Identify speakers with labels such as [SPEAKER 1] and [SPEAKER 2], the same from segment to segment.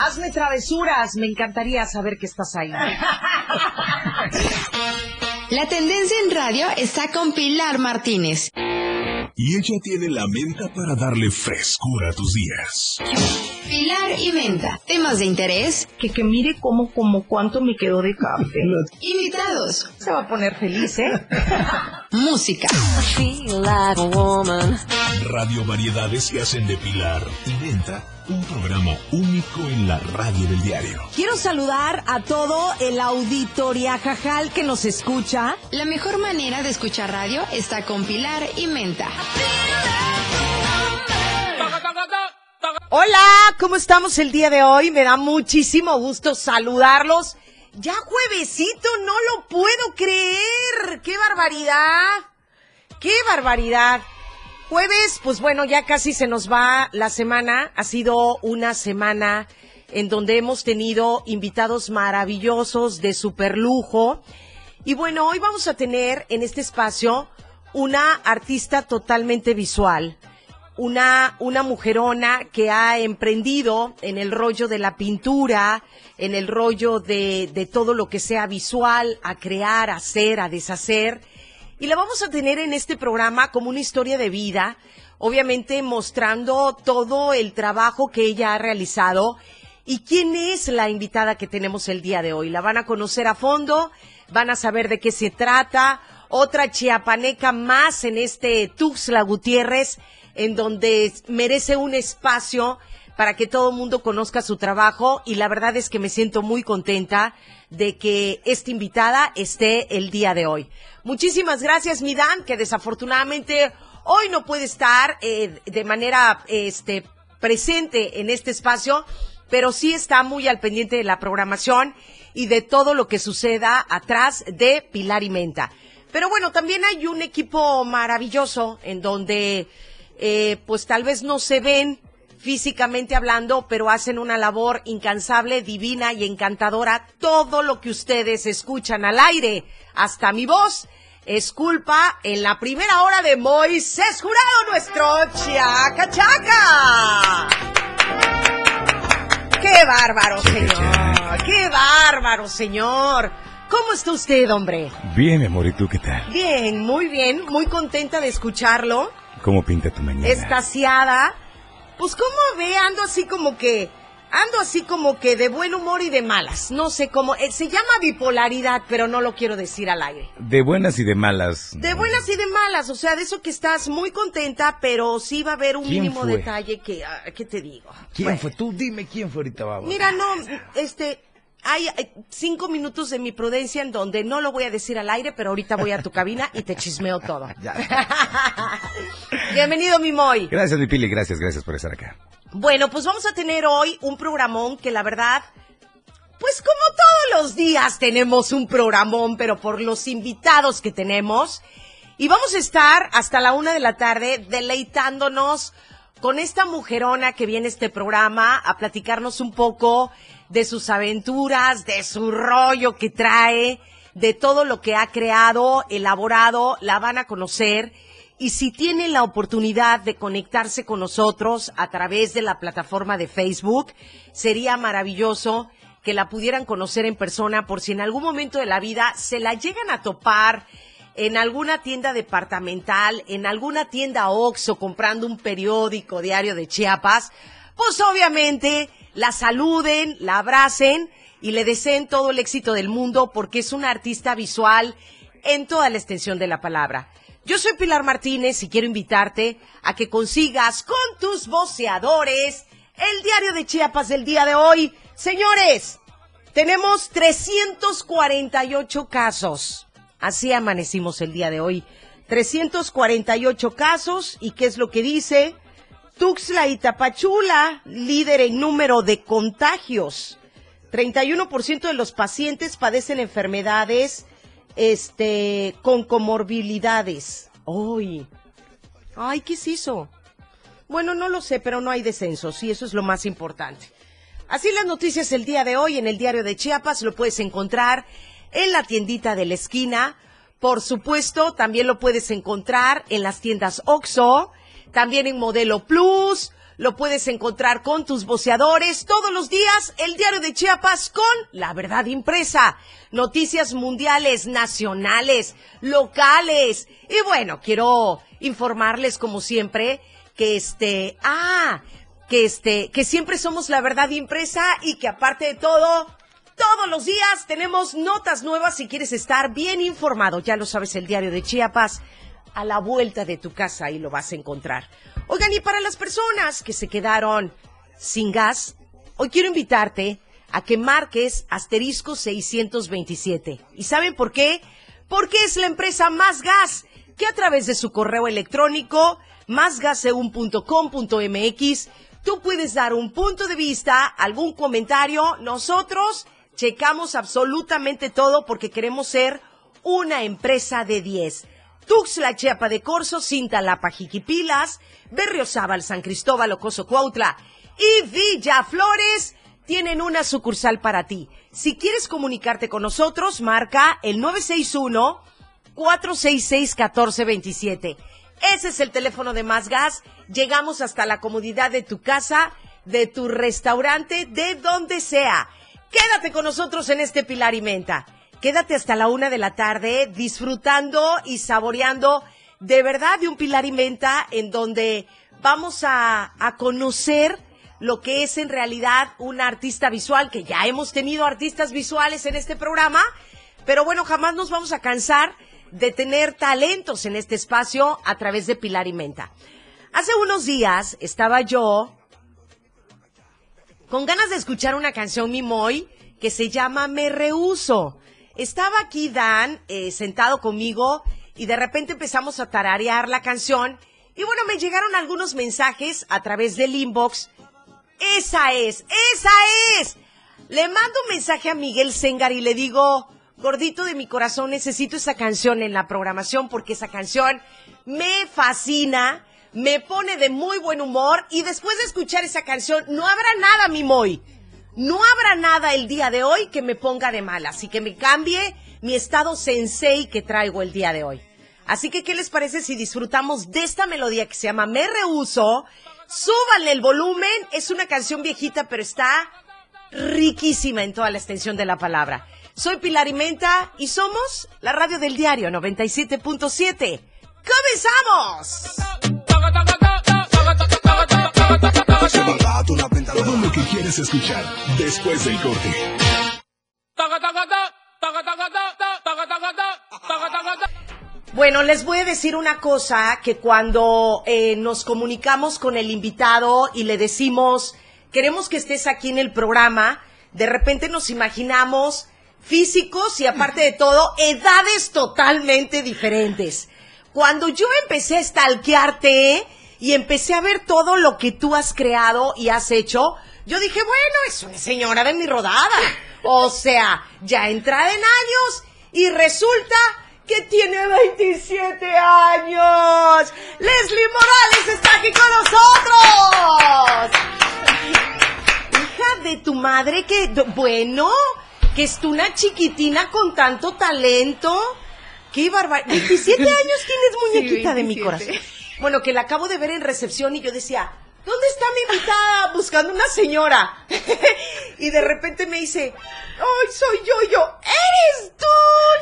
[SPEAKER 1] Hazme travesuras, me encantaría saber que estás ahí.
[SPEAKER 2] La tendencia en radio está con Pilar Martínez.
[SPEAKER 3] Y ella tiene la menta para darle frescura a tus días.
[SPEAKER 2] Pilar y Menta. Temas de interés.
[SPEAKER 1] Que, que mire cómo, como cuánto me quedó de café.
[SPEAKER 2] Invitados.
[SPEAKER 1] Se va a poner feliz, ¿eh?
[SPEAKER 2] Música.
[SPEAKER 3] Radio Variedades que hacen de Pilar y Menta un programa único en la radio del diario.
[SPEAKER 1] Quiero saludar a todo el auditoria jajal que nos escucha.
[SPEAKER 2] La mejor manera de escuchar radio está con Pilar y Menta.
[SPEAKER 1] Hola, ¿cómo estamos el día de hoy? Me da muchísimo gusto saludarlos. Ya juevesito, no lo puedo creer. ¡Qué barbaridad! ¡Qué barbaridad! Jueves, pues bueno, ya casi se nos va la semana. Ha sido una semana en donde hemos tenido invitados maravillosos de super lujo. Y bueno, hoy vamos a tener en este espacio una artista totalmente visual, una, una mujerona que ha emprendido en el rollo de la pintura, en el rollo de, todo lo que sea visual, a crear, a hacer, a deshacer. Y la vamos a tener en este programa como una historia de vida, obviamente mostrando todo el trabajo que ella ha realizado. ¿Y quién es la invitada que tenemos el día de hoy? La van a conocer a fondo, van a saber de qué se trata. Otra chiapaneca más en este Tuxtla Gutiérrez, en donde merece un espacio para que todo el mundo conozca su trabajo y la verdad es que me siento muy contenta de que esta invitada esté el día de hoy. Muchísimas gracias, Midan, que desafortunadamente hoy no puede estar eh, de manera este, presente en este espacio, pero sí está muy al pendiente de la programación y de todo lo que suceda atrás de Pilar y Menta. Pero bueno, también hay un equipo maravilloso en donde eh, pues tal vez no se ven físicamente hablando, pero hacen una labor incansable, divina y encantadora. Todo lo que ustedes escuchan al aire, hasta mi voz, es culpa en la primera hora de Moisés Jurado, nuestro chaca chaca. ¡Qué bárbaro, señor! ¡Qué bárbaro, señor! ¿Cómo está usted, hombre?
[SPEAKER 4] Bien, amor, ¿y tú qué tal?
[SPEAKER 1] Bien, muy bien, muy contenta de escucharlo.
[SPEAKER 4] ¿Cómo pinta tu mañana?
[SPEAKER 1] Estasiada. Pues, ¿cómo ve? Ando así como que ando así como que de buen humor y de malas. No sé cómo. eh, se llama bipolaridad, pero no lo quiero decir al aire.
[SPEAKER 4] De buenas y de malas.
[SPEAKER 1] De buenas y de malas, o sea, de eso que estás muy contenta, pero sí va a haber un
[SPEAKER 4] ¿Quién
[SPEAKER 1] mínimo
[SPEAKER 4] fue?
[SPEAKER 1] detalle que, ah, ¿qué te digo?
[SPEAKER 4] ¿Quién
[SPEAKER 1] Bueno,
[SPEAKER 4] fue? Tú dime quién fue ahorita, vamos.
[SPEAKER 1] Mira, no, este, hay eh, cinco minutos de mi prudencia en donde no lo voy a decir al aire, pero ahorita voy a tu cabina y te chismeo todo. Bienvenido, mi Moy.
[SPEAKER 4] Gracias, mi Pili, gracias, gracias por estar acá.
[SPEAKER 1] Bueno, pues vamos a tener hoy un programón que la verdad, pues como todos los días tenemos un programón, pero por los invitados que tenemos. Y vamos a estar hasta la una de la tarde deleitándonos con esta mujerona que viene a este programa a platicarnos un poco de sus aventuras, de su rollo que trae, de todo lo que ha creado, elaborado, la van a conocer. Y si tienen la oportunidad de conectarse con nosotros a través de la plataforma de Facebook, sería maravilloso que la pudieran conocer en persona por si en algún momento de la vida se la llegan a topar en alguna tienda departamental, en alguna tienda Oxxo comprando un periódico diario de Chiapas, pues obviamente la saluden, la abracen y le deseen todo el éxito del mundo porque es una artista visual en toda la extensión de la palabra. Yo soy Pilar Martínez y quiero invitarte a que consigas con tus voceadores el diario de Chiapas del día de hoy. Señores, tenemos 348 casos. Así amanecimos el día de hoy. 348 casos. ¿Y qué es lo que dice? Tuxtla y Tapachula, líder en número de contagios. 31% de los pacientes padecen enfermedades este, con comorbilidades. ¡Ay! ¡Ay, qué se hizo! Bueno, no lo sé, pero no hay descensos y eso es lo más importante. Así las noticias el día de hoy en el diario de Chiapas lo puedes encontrar en la tiendita de la esquina. Por supuesto, también lo puedes encontrar en las tiendas OXO, también en Modelo Plus, lo puedes encontrar con tus voceadores todos los días, el diario de Chiapas con la verdad impresa, noticias mundiales, nacionales, locales. Y bueno, quiero informarles como siempre que este, ah, que este, que siempre somos la verdad impresa y que aparte de todo, todos los días tenemos notas nuevas si quieres estar bien informado. Ya lo sabes, el diario de Chiapas a la vuelta de tu casa ahí lo vas a encontrar. Oigan, y para las personas que se quedaron sin gas, hoy quiero invitarte a que marques asterisco 627. ¿Y saben por qué? Porque es la empresa Más Gas, que a través de su correo electrónico, másgaseun.com.mx, tú puedes dar un punto de vista, algún comentario. Nosotros checamos absolutamente todo porque queremos ser una empresa de 10. Tuxtla Chiapa de Corzo, Cintalapa Jiquipilas, Berriozábal, San Cristóbal, Ocoso Cuautla y Villa Flores tienen una sucursal para ti. Si quieres comunicarte con nosotros, marca el 961 466 1427. Ese es el teléfono de Más Gas. Llegamos hasta la comodidad de tu casa, de tu restaurante, de donde sea. Quédate con nosotros en este Pilar y Menta. Quédate hasta la una de la tarde disfrutando y saboreando de verdad de un Pilar y Menta en donde vamos a, a conocer lo que es en realidad una artista visual, que ya hemos tenido artistas visuales en este programa, pero bueno, jamás nos vamos a cansar de tener talentos en este espacio a través de Pilar y Menta. Hace unos días estaba yo con ganas de escuchar una canción Mimoy que se llama Me Rehuso. Estaba aquí Dan eh, sentado conmigo y de repente empezamos a tararear la canción y bueno, me llegaron algunos mensajes a través del inbox. Esa es, esa es. Le mando un mensaje a Miguel Sengar y le digo, gordito de mi corazón, necesito esa canción en la programación porque esa canción me fascina, me pone de muy buen humor y después de escuchar esa canción no habrá nada, mi Moy. No habrá nada el día de hoy que me ponga de mal, así que me cambie mi estado sensei que traigo el día de hoy. Así que, ¿qué les parece si disfrutamos de esta melodía que se llama Me Rehuso? Súbanle el volumen, es una canción viejita, pero está riquísima en toda la extensión de la palabra. Soy Pilar Imenta y somos la radio del diario 97.7. ¡Comenzamos!
[SPEAKER 3] Todo lo que quieres escuchar después del corte.
[SPEAKER 1] Bueno, les voy a decir una cosa, que cuando eh, nos comunicamos con el invitado y le decimos, queremos que estés aquí en el programa, de repente nos imaginamos físicos y aparte de todo, edades totalmente diferentes. Cuando yo empecé a stalkearte y empecé a ver todo lo que tú has creado y has hecho, yo dije, bueno, es una señora de mi rodada. O sea, ya entrada en años y resulta que tiene 27 años. Leslie Morales está aquí con nosotros. Hija de tu madre que, bueno, que es tú una chiquitina con tanto talento. Qué barbaridad. 27 años tienes muñequita de mi
[SPEAKER 5] 27.
[SPEAKER 1] corazón. Bueno, que la acabo de ver en recepción y yo decía, ¿dónde está mi invitada? Buscando una señora. y de repente me dice, ¡ay, soy yo! Yo, ¡eres tú!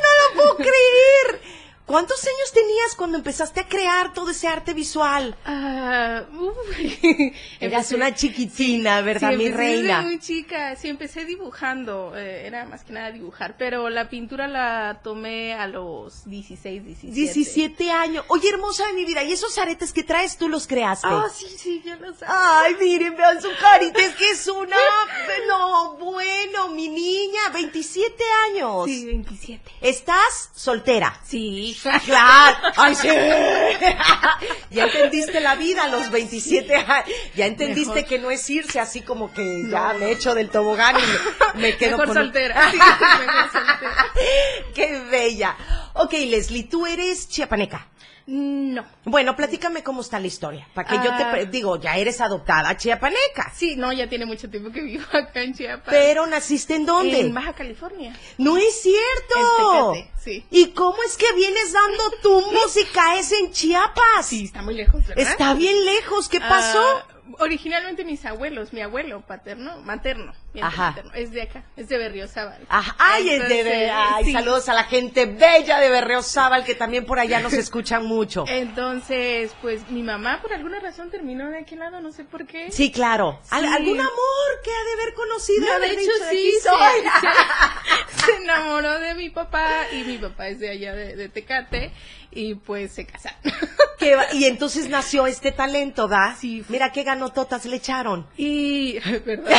[SPEAKER 1] ¡No lo puedo creer! ¿Cuántos años tenías cuando empezaste a crear todo ese arte visual?
[SPEAKER 5] Ah, uf.
[SPEAKER 1] Eras una chiquitina, ¿verdad,
[SPEAKER 5] sí,
[SPEAKER 1] mi
[SPEAKER 5] empecé desde
[SPEAKER 1] reina?
[SPEAKER 5] muy chica, sí, empecé dibujando, eh, era más que nada dibujar, pero la pintura la tomé a los 16, 17.
[SPEAKER 1] 17 años. Oye, hermosa de mi vida, ¿y esos aretes que traes tú los creaste?
[SPEAKER 5] Ah, sí, sí, yo lo sé.
[SPEAKER 1] Ay, miren, vean su carita, es que es una... No, bueno, mi niña, 27 años.
[SPEAKER 5] Sí, 27.
[SPEAKER 1] ¿Estás soltera?
[SPEAKER 5] Sí.
[SPEAKER 1] Claro, ay sí. ya entendiste la vida a los 27 años. Ya entendiste
[SPEAKER 5] Mejor.
[SPEAKER 1] que no es irse así como que ya me echo del tobogán y me, me quedo
[SPEAKER 5] Mejor
[SPEAKER 1] con
[SPEAKER 5] soltera. Mejor soltera.
[SPEAKER 1] Qué bella. Ok, Leslie, tú eres chiapaneca.
[SPEAKER 5] No.
[SPEAKER 1] Bueno, platícame cómo está la historia. Para que yo te
[SPEAKER 5] Ah.
[SPEAKER 1] digo, ya eres adoptada chiapaneca.
[SPEAKER 5] Sí, no, ya tiene mucho tiempo que vivo acá en Chiapas.
[SPEAKER 1] Pero naciste en dónde?
[SPEAKER 5] En Baja California.
[SPEAKER 1] No es cierto.
[SPEAKER 5] Sí.
[SPEAKER 1] ¿Y cómo es que vienes dando tumbos y caes en Chiapas?
[SPEAKER 5] Sí, está muy lejos, ¿verdad?
[SPEAKER 1] Está bien lejos. ¿Qué pasó?
[SPEAKER 5] Ah, originalmente mis abuelos, mi abuelo paterno, materno, miento,
[SPEAKER 1] Ajá.
[SPEAKER 5] materno, es de acá, es de Berriozábal.
[SPEAKER 1] Ajá, ay, es de, ay,
[SPEAKER 5] sí.
[SPEAKER 1] saludos a la gente bella de Berreozábal que también por allá nos escuchan mucho.
[SPEAKER 5] Entonces, pues mi mamá por alguna razón terminó de aquel lado, no sé por qué.
[SPEAKER 1] Sí, claro. Al-. ¿Algún amor que ha de haber conocido?
[SPEAKER 5] No, de
[SPEAKER 1] haber
[SPEAKER 5] hecho
[SPEAKER 1] dicho,
[SPEAKER 5] sí, se- se enamoró de mi papá y mi papá es de allá de, de Tecate y pues se casaron.
[SPEAKER 1] Qué va- y entonces nació este talento, ¿da?
[SPEAKER 5] Sí.
[SPEAKER 1] Mira qué ganototas le echaron.
[SPEAKER 5] Y, perdón.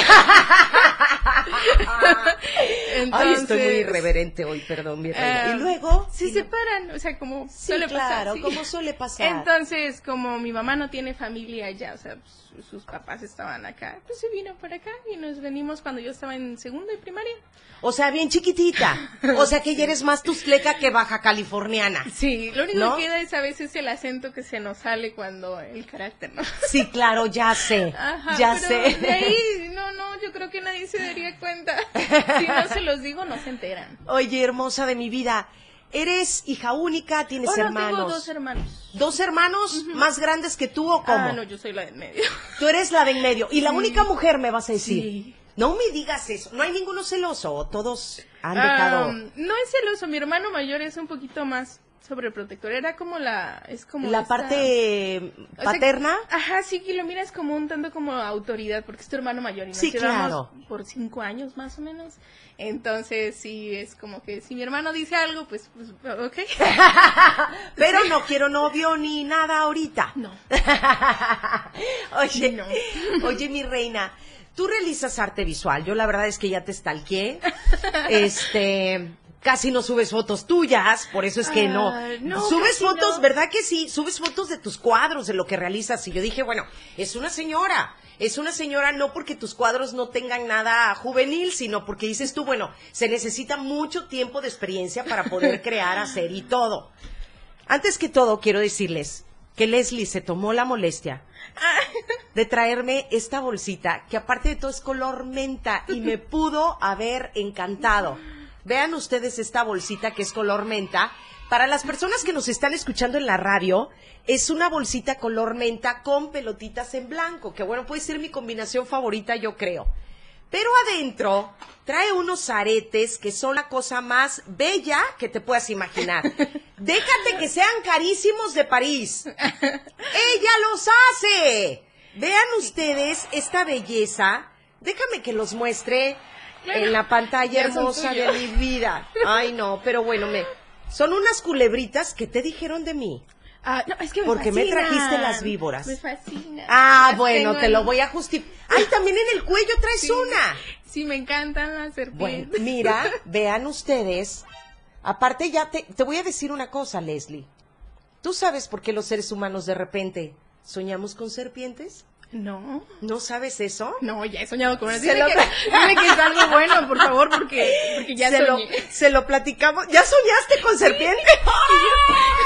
[SPEAKER 1] Ay, estoy muy
[SPEAKER 5] Entonces,
[SPEAKER 1] irreverente hoy, perdón, mi reina.
[SPEAKER 5] Ah,
[SPEAKER 1] y luego...
[SPEAKER 5] Se
[SPEAKER 1] y-
[SPEAKER 5] separan, o sea, como
[SPEAKER 1] Sí,
[SPEAKER 5] suele
[SPEAKER 1] claro,
[SPEAKER 5] pasar. sí.
[SPEAKER 1] como suele pasar.
[SPEAKER 5] Entonces, como mi mamá no tiene familia allá, o sea, pues, sus papás estaban acá, pues se vino para acá y nos venimos cuando yo estaba en segundo y primaria.
[SPEAKER 1] O sea, bien chiquitita. O sea, que ya eres más tustleca que baja californiana.
[SPEAKER 5] Sí, lo único
[SPEAKER 1] ¿No?
[SPEAKER 5] que queda es a veces el acento que se nos sale cuando el carácter, ¿no?
[SPEAKER 1] Sí, claro, ya sé.
[SPEAKER 5] Ajá,
[SPEAKER 1] ya
[SPEAKER 5] pero
[SPEAKER 1] sé.
[SPEAKER 5] de ahí, no, no, yo creo que nadie se daría cuenta. Si no se los digo, no se enteran.
[SPEAKER 1] Oye, hermosa de mi vida, eres hija única, tienes
[SPEAKER 5] Oh, no,
[SPEAKER 1] hermanos.
[SPEAKER 5] tengo dos hermanos.
[SPEAKER 1] ¿Dos hermanos más grandes que tú o cómo?
[SPEAKER 5] Ah, no, yo soy la del medio.
[SPEAKER 1] Tú eres la de en medio. Y la única mujer me vas a decir.
[SPEAKER 5] Sí.
[SPEAKER 1] No me digas eso. No hay ninguno celoso. Todos han dejado.
[SPEAKER 5] Ah, no es celoso, mi hermano mayor es un poquito más sobreprotector. Era como la. Es como
[SPEAKER 1] la
[SPEAKER 5] esta-
[SPEAKER 1] parte
[SPEAKER 5] o sea,
[SPEAKER 1] paterna.
[SPEAKER 5] ajá, sí, que lo miras como un tanto como autoridad, porque es tu hermano mayor y nos
[SPEAKER 1] Sí,
[SPEAKER 5] llevamos
[SPEAKER 1] claro.
[SPEAKER 5] por cinco años más o menos. Entonces, sí, es como que si mi hermano dice algo, pues, pues ok.
[SPEAKER 1] Pero no quiero novio ni nada ahorita.
[SPEAKER 5] No.
[SPEAKER 1] oye,
[SPEAKER 5] No.
[SPEAKER 1] oye, mi reina, tú realizas arte visual. Yo la verdad es que ya te stalkeé. Este, casi no subes fotos tuyas, por eso es que no.
[SPEAKER 5] Ah, no,
[SPEAKER 1] subes fotos,
[SPEAKER 5] no.
[SPEAKER 1] ¿verdad que sí? Subes fotos de tus cuadros, de lo que realizas. Y yo dije, bueno, es una señora. Es una señora no porque tus cuadros no tengan nada juvenil, sino porque dices tú, bueno, se necesita mucho tiempo de experiencia para poder crear, hacer y todo. Antes que todo, quiero decirles que Leslie se tomó la molestia de traerme esta bolsita, que aparte de todo es color menta y me pudo haber encantado. Vean ustedes esta bolsita que es color menta. Para las personas que nos están escuchando en la radio, es una bolsita color menta con pelotitas en blanco, que bueno, puede ser mi combinación favorita, yo creo. Pero adentro trae unos aretes que son la cosa más bella que te puedas imaginar. Déjate que sean carísimos de París. ¡Ella los hace! Vean ustedes esta belleza. Déjame que los muestre en la pantalla hermosa de mi vida. Ay, no, pero bueno, me... Son unas culebritas que te dijeron de mí.
[SPEAKER 5] Ah, no, es que me
[SPEAKER 1] Porque me trajiste las víboras.
[SPEAKER 5] Me fascina.
[SPEAKER 1] Ah,
[SPEAKER 5] Las
[SPEAKER 1] bueno, te lo voy a justificar. Ay, también en el cuello traes
[SPEAKER 5] Sí.
[SPEAKER 1] una.
[SPEAKER 5] Sí, me encantan las
[SPEAKER 1] Bueno,
[SPEAKER 5] serpientes.
[SPEAKER 1] mira, vean ustedes. Aparte ya te, te voy a decir una cosa, Leslie. ¿Tú sabes por qué los seres humanos de repente soñamos con serpientes?
[SPEAKER 5] No,
[SPEAKER 1] ¿No sabes eso?
[SPEAKER 5] no, ya he soñado con eso. Dime,
[SPEAKER 1] lo-
[SPEAKER 5] que, dime que es algo bueno, por favor, porque, porque ya
[SPEAKER 1] se, lo,
[SPEAKER 5] soñé.
[SPEAKER 1] se lo platicamos. ¿Ya soñaste con serpiente?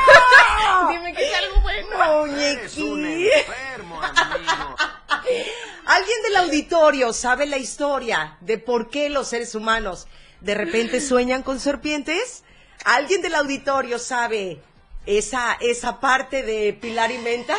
[SPEAKER 5] Dime que es algo bueno.
[SPEAKER 1] Muñequí. ¿Alguien del auditorio sabe la historia de por qué los seres humanos de repente sueñan con serpientes? ¿Alguien del auditorio sabe esa, esa parte de Pilar y Menta?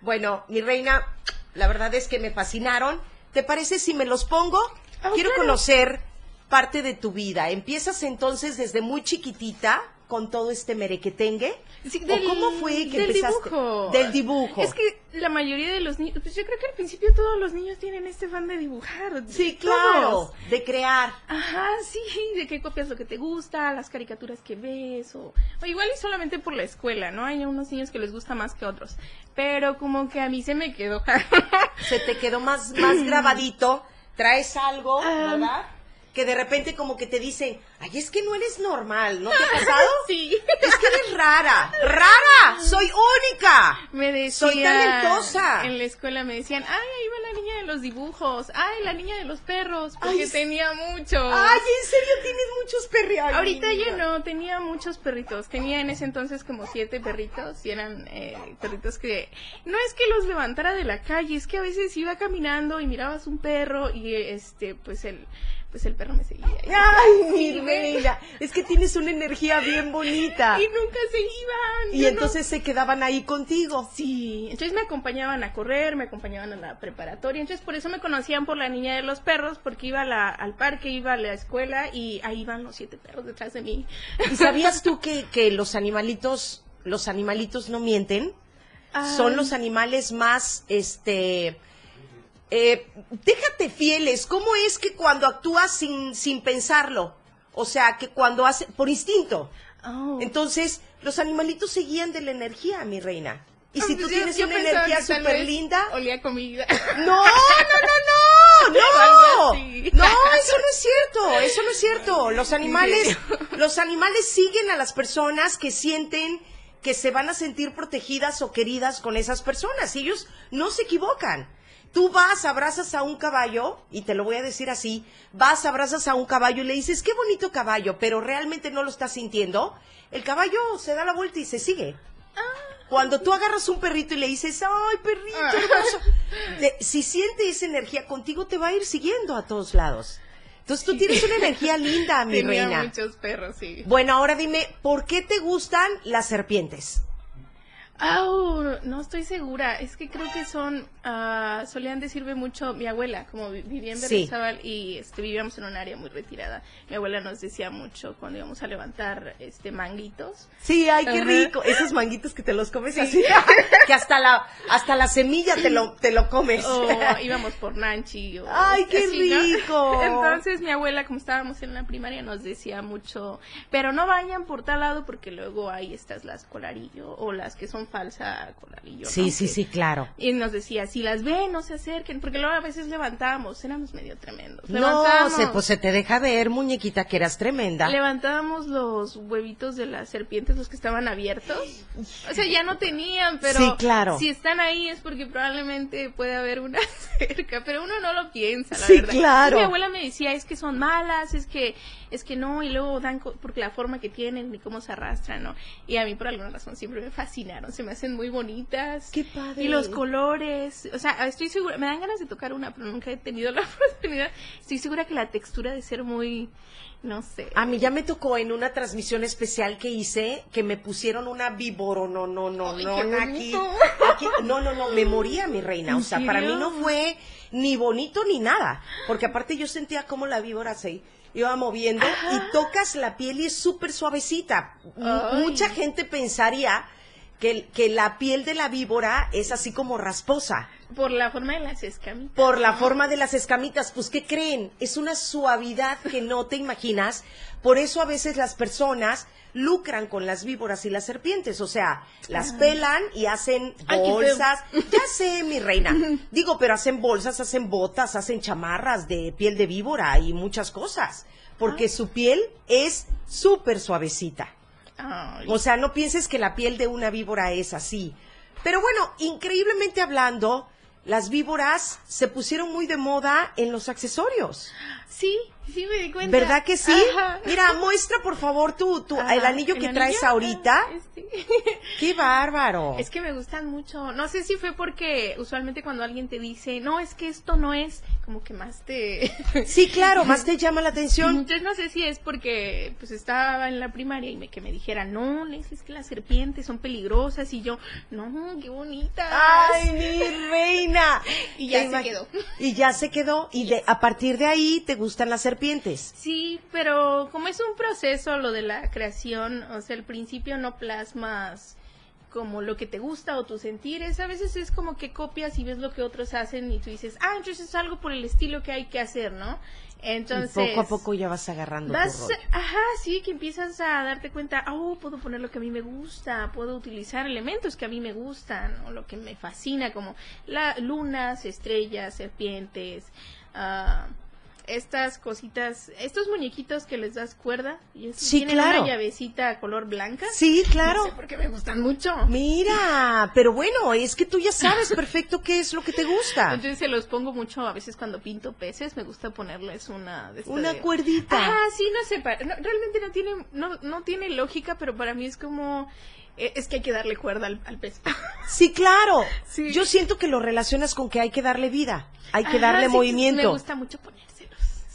[SPEAKER 1] Bueno, mi reina, la verdad es que me fascinaron. ¿Te parece si me los pongo?
[SPEAKER 5] Ah,
[SPEAKER 1] Quiero
[SPEAKER 5] claro.
[SPEAKER 1] conocer parte de tu vida. ¿Empiezas entonces desde muy chiquitita con todo este merequetengue?
[SPEAKER 5] Sí,
[SPEAKER 1] ¿O cómo fue que
[SPEAKER 5] del
[SPEAKER 1] empezaste?
[SPEAKER 5] dibujo.
[SPEAKER 1] Del dibujo.
[SPEAKER 5] Es que la mayoría de los niños, pues yo creo que al principio todos los niños tienen este fan de dibujar.
[SPEAKER 1] Sí,
[SPEAKER 5] Todos.
[SPEAKER 1] claro, de crear.
[SPEAKER 5] Ajá, sí, de que copias lo que te gusta, las caricaturas que ves, o, o igual y solamente por la escuela, ¿no? Hay unos niños que les gusta más que otros, pero como que a mí se me quedó.
[SPEAKER 1] Se te quedó más, más grabadito. Traes algo,
[SPEAKER 5] Ah.
[SPEAKER 1] ¿verdad? Que de repente como que te dicen, ay, es que no eres normal, ¿no te ha pasado?
[SPEAKER 5] sí.
[SPEAKER 1] Es que eres rara, rara, soy única.
[SPEAKER 5] Me decían,
[SPEAKER 1] Soy talentosa.
[SPEAKER 5] En la escuela me decían, ay, ahí va la niña de los dibujos. Ay, la niña de los perros, porque
[SPEAKER 1] Ay,
[SPEAKER 5] tenía muchos.
[SPEAKER 1] Ay, ¿en serio tienes muchos perritos?
[SPEAKER 5] Ahorita ya no, tenía muchos perritos. Tenía en ese entonces como siete perritos y eran eh, perritos que no es que los levantara de la calle, es que a veces iba caminando y mirabas un perro y este, pues el, pues el perro me seguía. Y,
[SPEAKER 1] Ay, mi reina. Es que tienes una energía bien bonita.
[SPEAKER 5] y nunca se iban.
[SPEAKER 1] Y
[SPEAKER 5] no-
[SPEAKER 1] entonces se quedaban ahí contigo.
[SPEAKER 5] Sí, entonces me acompañaban a correr, me acompañaban a la preparatoria, entonces por eso me conocían por la niña de los perros, porque iba a la- al parque, iba a la escuela y ahí iban los siete perros detrás de mí.
[SPEAKER 1] ¿Y sabías tú que, que los animalitos, los animalitos no mienten? Son los animales más, este, eh, déjate fieles. ¿Cómo es que cuando actúas sin, sin pensarlo? O sea, que cuando hace, por instinto.
[SPEAKER 5] Oh.
[SPEAKER 1] Entonces, los animalitos se guían de la energía, mi reina. Y si
[SPEAKER 5] Ah,
[SPEAKER 1] tú
[SPEAKER 5] pues yo-
[SPEAKER 1] tienes
[SPEAKER 5] yo
[SPEAKER 1] una energía súper linda,
[SPEAKER 5] Olía comida.
[SPEAKER 1] no, no, no, no, no. No, eso no es cierto, eso no es cierto. Los animales, los animales siguen a las personas que sienten que se van a sentir protegidas o queridas con esas personas. Y ellos no se equivocan. Tú vas, abrazas a un caballo, y te lo voy a decir así, vas, abrazas a un caballo y le dices, qué bonito caballo, pero realmente no lo estás sintiendo. El caballo se da la vuelta y se sigue. Cuando tú agarras un perrito y le dices, ay, perrito
[SPEAKER 5] Ah.
[SPEAKER 1] hermoso, te- si siente esa energía contigo, te va a ir siguiendo a todos lados. Entonces tú tienes una energía linda, mi
[SPEAKER 5] Tenía
[SPEAKER 1] reina.
[SPEAKER 5] muchos perros, sí.
[SPEAKER 1] Bueno, ahora dime, ¿por qué te gustan las serpientes?
[SPEAKER 5] Au, no estoy segura. Es que creo que son, ah, solían decirme mucho mi abuela, como vi- vivía en
[SPEAKER 1] Sí.
[SPEAKER 5] Berriozábal y este, vivíamos en un área muy retirada. Mi abuela nos decía mucho cuando íbamos a levantar este manguitos.
[SPEAKER 1] Sí, ay, qué rico. Esos manguitos que te los comes así, que hasta la, hasta la semilla te lo, te lo comes.
[SPEAKER 5] O íbamos por Nanchi. O
[SPEAKER 1] Ay, qué
[SPEAKER 5] así, ¿no?
[SPEAKER 1] rico.
[SPEAKER 5] Entonces mi abuela, como estábamos en la primaria, nos decía mucho, pero no vayan por tal lado porque luego hay estas las colarillo o las que son falsa colarillo. ¿no?
[SPEAKER 1] Sí, sí,
[SPEAKER 5] Que-
[SPEAKER 1] sí, claro.
[SPEAKER 5] Y nos decía, si las ven, no se acerquen, porque luego a veces levantábamos, éramos medio tremendos.
[SPEAKER 1] No, se, pues se te deja ver, muñequita, que eras tremenda.
[SPEAKER 5] levantábamos los huevitos de las serpientes, los que estaban abiertos. O sea, ya no tenían, pero
[SPEAKER 1] Sí, claro.
[SPEAKER 5] si están ahí es porque probablemente puede haber una cerca, pero uno no lo piensa, la
[SPEAKER 1] Sí,
[SPEAKER 5] verdad.
[SPEAKER 1] claro.
[SPEAKER 5] Y mi abuela me decía, es que son malas, es que es que no, y luego dan porque la forma que tienen y cómo se arrastran, ¿no? Y a mí por alguna razón siempre me fascinaron, se me hacen muy bonitas.
[SPEAKER 1] Qué padre.
[SPEAKER 5] Y los colores, o sea, estoy segura, me dan ganas de tocar una, pero nunca he tenido la oportunidad. Estoy segura que la textura de ser muy, no sé.
[SPEAKER 1] A mí ya me tocó en una transmisión especial que hice que me pusieron una víbora, no, no, no,
[SPEAKER 5] Ay,
[SPEAKER 1] no, aquí, aquí, no, no, no, me moría mi reina, o
[SPEAKER 5] ¿En
[SPEAKER 1] sea, para mí
[SPEAKER 5] serio?
[SPEAKER 1] no fue ni bonito ni nada, porque aparte yo sentía como la víbora se iba moviendo y tocas la piel y es súper suavecita.
[SPEAKER 5] Ay.
[SPEAKER 1] Mucha gente pensaría que, que la piel de la víbora es así como rasposa.
[SPEAKER 5] Por la forma de las escamitas.
[SPEAKER 1] Por la forma de las escamitas, pues ¿qué creen? Es una suavidad que no te imaginas. Por eso a veces las personas lucran con las víboras y las serpientes, o sea, las pelan y hacen
[SPEAKER 5] Ay,
[SPEAKER 1] bolsas. Ya sé, mi reina. Digo, pero hacen bolsas, hacen botas, hacen chamarras de piel de víbora y muchas cosas, porque su piel es súper suavecita. O sea, no pienses que la piel de una víbora es así. Pero bueno, increíblemente hablando, las víboras se pusieron muy de moda en los accesorios.
[SPEAKER 5] Sí, sí me di cuenta.
[SPEAKER 1] ¿Verdad que sí?
[SPEAKER 5] Ajá.
[SPEAKER 1] Mira, muestra por favor tu, tu
[SPEAKER 5] Ajá,
[SPEAKER 1] el anillo que
[SPEAKER 5] ¿el
[SPEAKER 1] traes
[SPEAKER 5] anillo?
[SPEAKER 1] ahorita.
[SPEAKER 5] Ah, este.
[SPEAKER 1] ¡Qué bárbaro!
[SPEAKER 5] Es que me gustan mucho. No sé si fue porque usualmente cuando alguien te dice, no, es que esto no es, como que más te...
[SPEAKER 1] Sí, claro, más te llama la atención.
[SPEAKER 5] Entonces no sé si es porque pues estaba en la primaria y me, que me dijera, no, es que las serpientes son peligrosas y yo, no, qué bonitas.
[SPEAKER 1] ¡Ay, mi reina!
[SPEAKER 5] Y ya se quedó.
[SPEAKER 1] Y ya se quedó. Y de, a partir de ahí te gustan las serpientes.
[SPEAKER 5] Sí, pero como es un proceso lo de la creación, o sea, al principio no plasmas como lo que te gusta o tus sentires, a veces es como que copias y ves lo que otros hacen y tú dices, ah, entonces es algo por el estilo que hay que hacer, ¿no? Entonces...
[SPEAKER 1] y poco a poco ya vas agarrando tu
[SPEAKER 5] Vas,
[SPEAKER 1] rollo.
[SPEAKER 5] ajá, sí, que empiezas a darte cuenta, oh, puedo poner lo que a mí me gusta, puedo utilizar elementos que a mí me gustan, o lo que me fascina, como la, lunas, estrellas, serpientes, ah, estas cositas, estos muñequitos que les das cuerda. Y
[SPEAKER 1] Sí,
[SPEAKER 5] tienen
[SPEAKER 1] claro.
[SPEAKER 5] una llavecita color blanca.
[SPEAKER 1] Sí, claro.
[SPEAKER 5] No sé por qué me gustan mucho.
[SPEAKER 1] Mira, pero bueno, es que tú ya sabes perfecto qué es lo que te gusta.
[SPEAKER 5] Entonces se los pongo mucho a veces cuando pinto peces, me gusta ponerles una de
[SPEAKER 1] Una
[SPEAKER 5] de-
[SPEAKER 1] cuerdita.
[SPEAKER 5] Ah, sí, no sé, no, realmente no tiene no, no tiene lógica, pero para mí es como eh, es que hay que darle cuerda al, al pez.
[SPEAKER 1] Sí, claro.
[SPEAKER 5] Sí.
[SPEAKER 1] Yo siento que lo relacionas con que hay que darle vida, hay que
[SPEAKER 5] Ajá,
[SPEAKER 1] darle
[SPEAKER 5] sí,
[SPEAKER 1] movimiento.
[SPEAKER 5] Me gusta mucho ponérselos.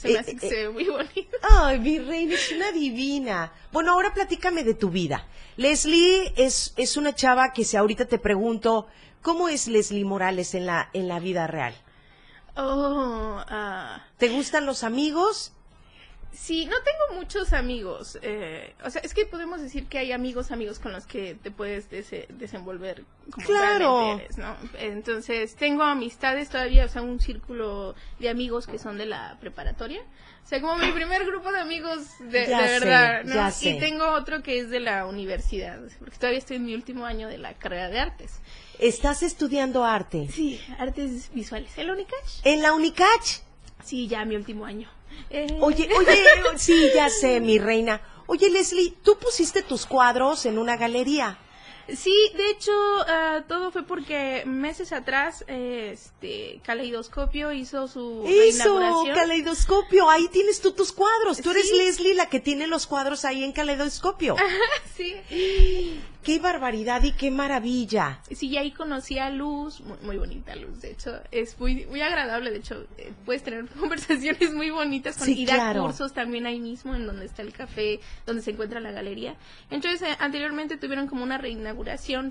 [SPEAKER 5] Se me
[SPEAKER 1] Eh,
[SPEAKER 5] hace que
[SPEAKER 1] eh,
[SPEAKER 5] se ve muy bonito.
[SPEAKER 1] Ay, mi reina, es una divina. Bueno, ahora platícame de tu vida. Leslie es, es una chava que si ahorita te pregunto, ¿cómo es Leslie Morales en la, en la vida real?
[SPEAKER 5] Oh, ah,
[SPEAKER 1] ¿Te gustan los amigos?
[SPEAKER 5] Sí, no tengo muchos amigos. eh, o sea, es que podemos decir que hay amigos, amigos con los que te puedes dese- desenvolver como
[SPEAKER 1] Claro.
[SPEAKER 5] realmente eres, ¿no? Entonces, tengo amistades todavía, o sea, un círculo de amigos que son de la preparatoria. O sea, como mi primer grupo de amigos de,
[SPEAKER 1] Ya
[SPEAKER 5] de
[SPEAKER 1] sé,
[SPEAKER 5] verdad, ¿no?
[SPEAKER 1] ya sé.
[SPEAKER 5] Y tengo otro que es de la universidad, porque todavía estoy en mi último año de la carrera de artes.
[SPEAKER 1] ¿Estás estudiando arte?
[SPEAKER 5] Sí, artes visuales. ¿El Unicach?
[SPEAKER 1] ¿En la Unicach?
[SPEAKER 5] Sí, ya mi último año. Eh,
[SPEAKER 1] Oye, oye, sí, ya sé, mi reina. Oye, Leslie, tú pusiste tus cuadros en una galería.
[SPEAKER 5] Sí, de hecho, ah, todo fue porque meses atrás, este, Caleidoscopio hizo su
[SPEAKER 1] Eso,
[SPEAKER 5] reinauguración.
[SPEAKER 1] caleidoscopio, ahí tienes tú tus cuadros. Tú eres
[SPEAKER 5] Sí.
[SPEAKER 1] Leslie la que tiene los cuadros ahí en caleidoscopio.
[SPEAKER 5] sí.
[SPEAKER 1] ¡Qué barbaridad y qué maravilla!
[SPEAKER 5] Sí, y ahí conocí a Luz, muy, muy bonita Luz, de hecho, es muy muy agradable, de hecho, eh, puedes tener conversaciones muy bonitas con
[SPEAKER 1] Sí,
[SPEAKER 5] da
[SPEAKER 1] claro.
[SPEAKER 5] cursos también ahí mismo, en donde está el café, donde se encuentra la galería. Entonces, eh, anteriormente tuvieron como una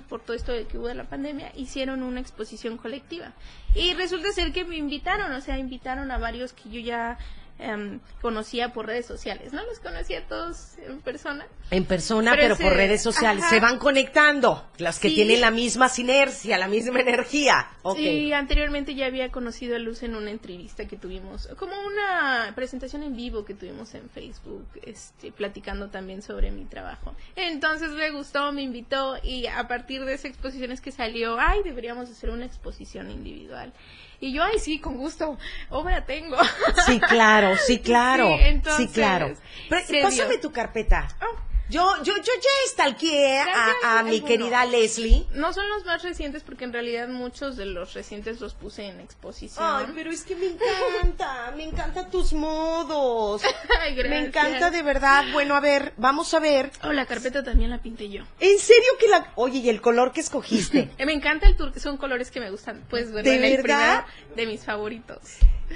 [SPEAKER 5] por todo esto de que hubo de la pandemia, hicieron una exposición colectiva. Y resulta ser que me invitaron, o sea, invitaron a varios que yo ya em, conocía por redes sociales, ¿no? Los conocía todos en persona.
[SPEAKER 1] En persona,
[SPEAKER 5] Pero
[SPEAKER 1] pero, por redes sociales.
[SPEAKER 5] ajá.
[SPEAKER 1] Se van conectando. Las que
[SPEAKER 5] Sí.
[SPEAKER 1] tienen la misma sinergia, la misma energía. Ok.
[SPEAKER 5] Y anteriormente ya había conocido a Luz en una entrevista que tuvimos, como una presentación en vivo que tuvimos en Facebook, este, platicando también sobre mi trabajo. Entonces le gustó, me invitó y a partir de esa exposición es que salió, ay, deberíamos hacer una exposición individual. Y yo, ay, sí, con gusto, obra tengo.
[SPEAKER 1] Sí, claro, sí, claro.
[SPEAKER 5] Sí,
[SPEAKER 1] Sí,
[SPEAKER 5] entonces,
[SPEAKER 1] claro. Pero, pásame
[SPEAKER 5] dio.
[SPEAKER 1] tu carpeta.
[SPEAKER 5] Oh,
[SPEAKER 1] Yo, yo, yo ya stalkeé a, a mi
[SPEAKER 5] alguno.
[SPEAKER 1] querida Leslie.
[SPEAKER 5] no son los más recientes porque en realidad muchos de los recientes los puse en exposición.
[SPEAKER 1] Ay, pero es que me encanta, me encantan tus modos.
[SPEAKER 5] Ay,
[SPEAKER 1] Me encanta de verdad. Bueno, a ver, vamos a ver.
[SPEAKER 5] Oh, la carpeta también la pinté yo.
[SPEAKER 1] ¿En serio que la... Oye, ¿y el color que escogiste?
[SPEAKER 5] Eh, Me encanta el turquesa, son colores que me gustan. Pues bueno,
[SPEAKER 1] ¿De
[SPEAKER 5] el
[SPEAKER 1] verdad?
[SPEAKER 5] de mis favoritos.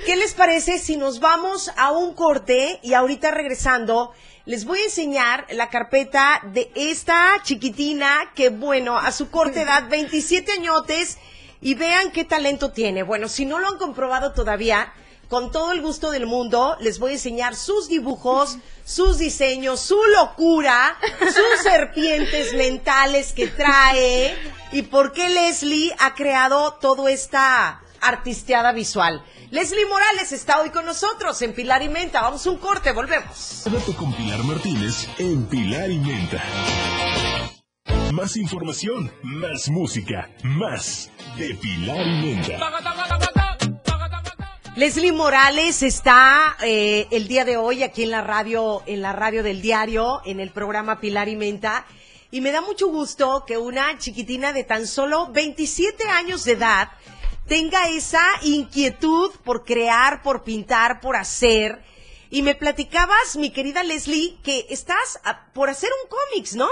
[SPEAKER 1] ¿Qué les parece si nos vamos a un corte y ahorita regresando les voy a enseñar la carpeta de esta chiquitina que, bueno, a su corta edad, 27 añotes, y vean qué talento tiene. Bueno, si no lo han comprobado todavía, con todo el gusto del mundo, les voy a enseñar sus dibujos, sus diseños, su locura, sus serpientes mentales que trae y por qué Leslie ha creado toda esta artisteada visual. Leslie Morales está hoy con nosotros en Pilar y Menta. Vamos a un corte, volvemos.
[SPEAKER 3] Quédate con Pilar Martínez en Pilar y Menta. Más información, más música, más de Pilar y Menta.
[SPEAKER 1] Leslie Morales está eh, el día de hoy aquí en la radio, en la radio del diario, en el programa Pilar y Menta. Y me da mucho gusto que una chiquitina de tan solo 27 años de edad tenga esa inquietud por crear, por pintar, por hacer. Y me platicabas, mi querida Leslie, que estás por hacer un cómics, ¿no?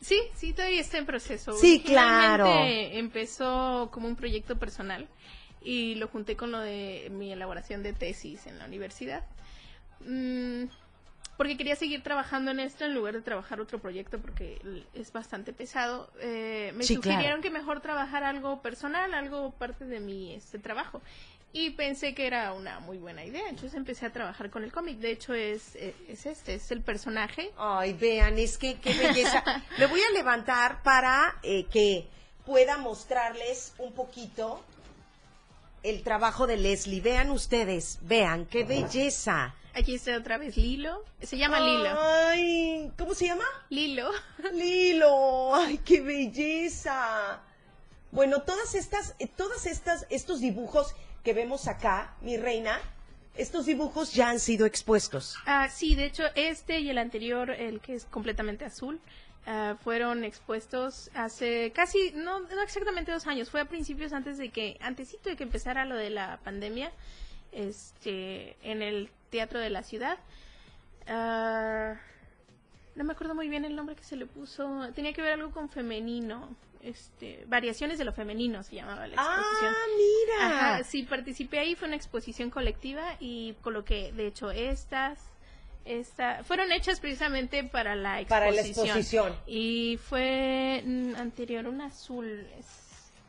[SPEAKER 5] Sí, sí, todavía está en proceso.
[SPEAKER 1] Sí, claro.
[SPEAKER 5] Empezó como un proyecto personal y lo junté con lo de mi elaboración de tesis en la universidad. Mm, porque quería seguir trabajando en esto en lugar de trabajar otro proyecto porque es bastante pesado. Eh, me
[SPEAKER 1] Sí,
[SPEAKER 5] sugirieron
[SPEAKER 1] claro.
[SPEAKER 5] que mejor trabajar algo personal, algo parte de mi este trabajo. Y pensé que era una muy buena idea. Entonces empecé a trabajar con el cómic. De hecho, es, eh, es este, es el personaje.
[SPEAKER 1] Ay, vean, es que qué belleza. Me voy a levantar para eh, que pueda mostrarles un poquito el trabajo de Leslie. Vean ustedes, vean, qué belleza.
[SPEAKER 5] Aquí está otra vez Lilo. Se llama Lilo.
[SPEAKER 1] Ay, ¿cómo se llama?
[SPEAKER 5] Lilo.
[SPEAKER 1] Lilo. Ay, qué belleza. Bueno, todas estas, eh, todas estas, estos dibujos que vemos acá, mi reina, Estos dibujos ya han sido expuestos.
[SPEAKER 5] Ah, sí, de hecho, este y el anterior, el que es completamente azul, ah, fueron expuestos hace casi, no, no exactamente dos años, fue a principios antes de que, antesito de que empezara lo de la pandemia, este, en el Teatro de la Ciudad. Ah, no me acuerdo muy bien el nombre que se le puso, tenía que ver algo con femenino. Este, variaciones de lo femenino se llamaba la exposición.
[SPEAKER 1] Ah, mira.
[SPEAKER 5] Ajá, sí, participé ahí, fue una exposición colectiva y coloqué, de hecho, estas, esta, fueron hechas precisamente para la exposición.
[SPEAKER 1] Para la exposición.
[SPEAKER 5] Y fue mm, anterior, un azul, es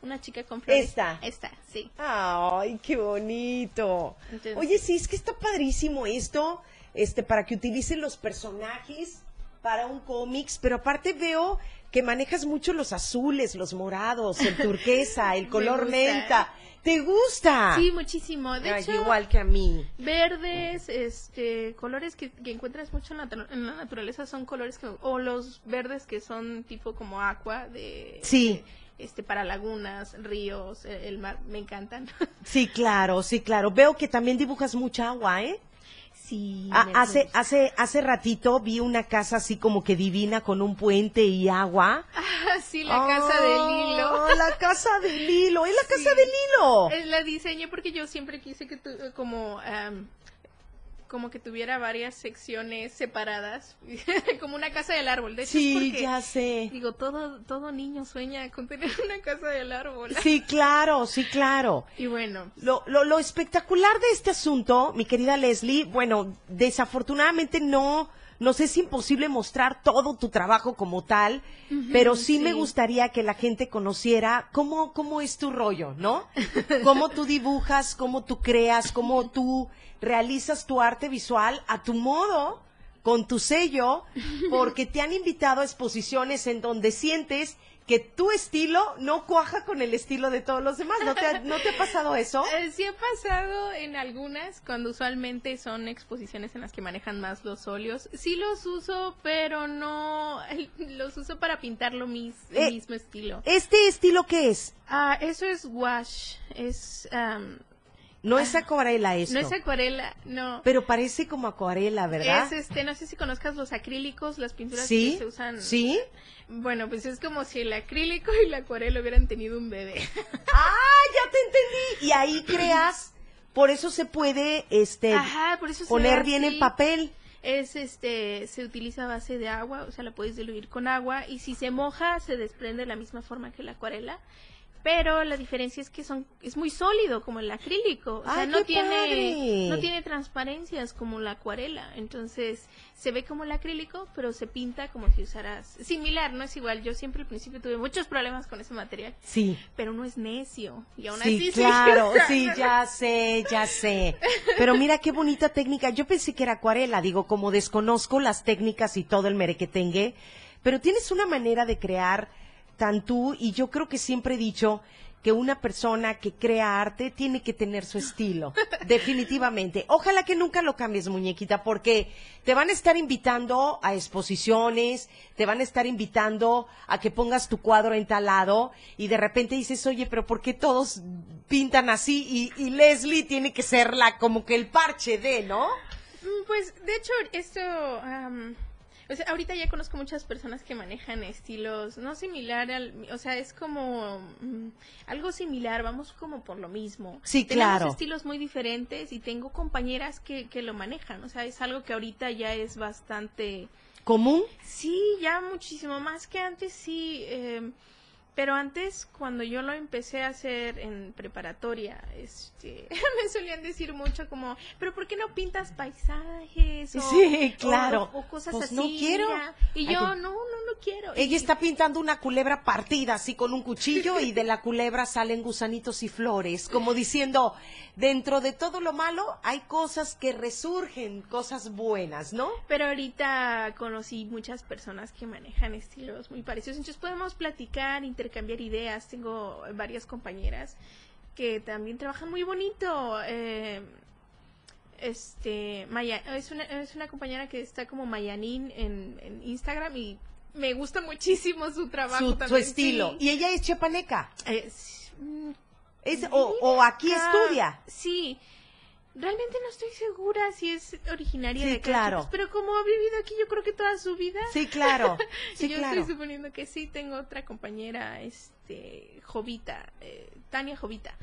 [SPEAKER 5] una chica con flores.
[SPEAKER 1] Esta.
[SPEAKER 5] Esta, sí.
[SPEAKER 1] Ay, qué bonito.
[SPEAKER 5] Entonces-
[SPEAKER 1] Oye, sí, es que está padrísimo esto, este, para que utilicen los personajes para un cómics, pero aparte veo que manejas mucho los azules, los morados, el turquesa, el color menta. ¿Te gusta?
[SPEAKER 5] Sí, muchísimo. De
[SPEAKER 1] Ay,
[SPEAKER 5] hecho,
[SPEAKER 1] igual que a mí.
[SPEAKER 5] verdes, este, colores que, que encuentras mucho en la, natu- en la naturaleza son colores que, o los verdes que son tipo como agua de,
[SPEAKER 1] Sí.
[SPEAKER 5] este, para lagunas, ríos, el, el mar, me encantan.
[SPEAKER 1] Sí, claro, sí, claro. Veo que también dibujas mucha agua, ¿eh?
[SPEAKER 5] Sí.
[SPEAKER 1] Ah, hace, hace, hace ratito vi una casa así como que divina con un puente y agua.
[SPEAKER 5] Ah, sí, la casa del hilo.
[SPEAKER 1] Oh, La casa del hilo, es la casa del hilo.
[SPEAKER 5] La diseñé porque yo siempre quise que tu, como am, como que tuviera varias secciones separadas, como una casa del árbol. De hecho, es
[SPEAKER 1] Sí,
[SPEAKER 5] porque,
[SPEAKER 1] ya sé.
[SPEAKER 5] Digo, todo todo niño sueña con tener una casa del árbol.
[SPEAKER 1] Sí, claro, sí, claro.
[SPEAKER 5] Y bueno,
[SPEAKER 1] Lo, lo, lo espectacular de este asunto, mi querida Leslie, bueno, desafortunadamente no, nos es imposible mostrar todo tu trabajo como tal, pero sí, me
[SPEAKER 5] sí.
[SPEAKER 1] gustaría que la gente conociera cómo, cómo es tu rollo, ¿no? Cómo tú dibujas, cómo tú creas, cómo tú realizas tu arte visual a tu modo, con tu sello, porque te han invitado a exposiciones en donde sientes que tu estilo no cuaja con el estilo de todos los demás. ¿No te ha, ¿no te ha pasado eso?
[SPEAKER 5] eh, sí ha pasado en algunas, cuando usualmente son exposiciones en las que manejan más los óleos. Sí los uso, pero no los uso para pintar lo mis,
[SPEAKER 1] Eh,
[SPEAKER 5] mismo estilo.
[SPEAKER 1] ¿Este estilo qué es?
[SPEAKER 5] Ah, eso es wash, es am,
[SPEAKER 1] No es acuarela esto.
[SPEAKER 5] no es acuarela, no.
[SPEAKER 1] Pero parece como acuarela, ¿verdad?
[SPEAKER 5] Es este, no sé si conozcas los acrílicos, las pinturas
[SPEAKER 1] Sí,
[SPEAKER 5] que se usan.
[SPEAKER 1] sí.
[SPEAKER 5] Bueno, pues es como si el acrílico y la acuarela hubieran tenido un bebé.
[SPEAKER 1] ¡Ah, ya te entendí! Y ahí creas, por eso se puede este
[SPEAKER 5] Ajá, por eso se
[SPEAKER 1] poner bien en papel.
[SPEAKER 5] Es este, se utiliza a base de agua, o sea, la puedes diluir con agua y si se moja se desprende de la misma forma que la acuarela. Pero la diferencia es que son es muy sólido como el acrílico, o sea,
[SPEAKER 1] ¡Ay,
[SPEAKER 5] no tiene
[SPEAKER 1] padre!
[SPEAKER 5] no tiene transparencias como la acuarela, entonces se ve como el acrílico, pero se pinta como si usaras similar, no es igual. Yo siempre al principio tuve muchos problemas con ese material,
[SPEAKER 1] Sí.
[SPEAKER 5] pero no es necio y aún
[SPEAKER 1] Sí,
[SPEAKER 5] así
[SPEAKER 1] claro, sí, ya sé, ya sé. Pero mira qué bonita técnica. Yo pensé que era acuarela, digo, como desconozco las técnicas y todo el merequetengue, pero tienes una manera de crear tan tú y yo creo que siempre he dicho que una persona que crea arte tiene que tener su estilo, definitivamente. Ojalá que nunca lo cambies, muñequita, porque te van a estar invitando a exposiciones, te van a estar invitando a que pongas tu cuadro en tal lado y de repente dices, oye, pero ¿por qué todos pintan así y, y Leslie tiene que ser la como que el parche de, ¿no?
[SPEAKER 5] Mm, Pues, de hecho, esto... o sea, ahorita ya conozco muchas personas que manejan estilos no similar al... O sea, es como mm, algo similar, vamos como por lo mismo.
[SPEAKER 1] Sí,
[SPEAKER 5] Tenemos
[SPEAKER 1] claro.
[SPEAKER 5] estilos muy diferentes y tengo compañeras que, que lo manejan. O sea, es algo que ahorita ya es bastante...
[SPEAKER 1] ¿Común?
[SPEAKER 5] Sí, ya muchísimo más que antes, sí. eh, pero antes, cuando yo lo empecé a hacer en preparatoria, este, me solían decir mucho como, pero ¿por qué no pintas paisajes? O,
[SPEAKER 1] Sí, claro.
[SPEAKER 5] O, o cosas
[SPEAKER 1] Pues
[SPEAKER 5] así.
[SPEAKER 1] no quiero.
[SPEAKER 5] Y yo,
[SPEAKER 1] pues-
[SPEAKER 5] no, no, no quiero.
[SPEAKER 1] Ella
[SPEAKER 5] Y-
[SPEAKER 1] está pintando una culebra partida así con un cuchillo y de la culebra salen gusanitos y flores, como diciendo, dentro de todo lo malo hay cosas que resurgen, cosas buenas, ¿no?
[SPEAKER 5] Pero ahorita conocí muchas personas que manejan estilos muy parecidos. Entonces podemos platicar, intercambiar ideas. Tengo varias compañeras que también trabajan muy bonito. eh, este, Maya, es una, es una compañera que está como Mayanin en, en Instagram y me gusta muchísimo su trabajo
[SPEAKER 1] Su, su
[SPEAKER 5] también.
[SPEAKER 1] estilo.
[SPEAKER 5] sí.
[SPEAKER 1] Y ella es chapaneca.
[SPEAKER 5] Es- mm,
[SPEAKER 1] Es, o, o aquí estudia.
[SPEAKER 5] Sí. Realmente no estoy segura si es originaria
[SPEAKER 1] Sí,
[SPEAKER 5] de
[SPEAKER 1] claro.
[SPEAKER 5] pero como ha vivido aquí yo creo que toda su vida.
[SPEAKER 1] Sí, claro. Sí,
[SPEAKER 5] yo
[SPEAKER 1] claro.
[SPEAKER 5] estoy suponiendo que sí tengo otra compañera, este, Jovita, eh, Tania Jovita.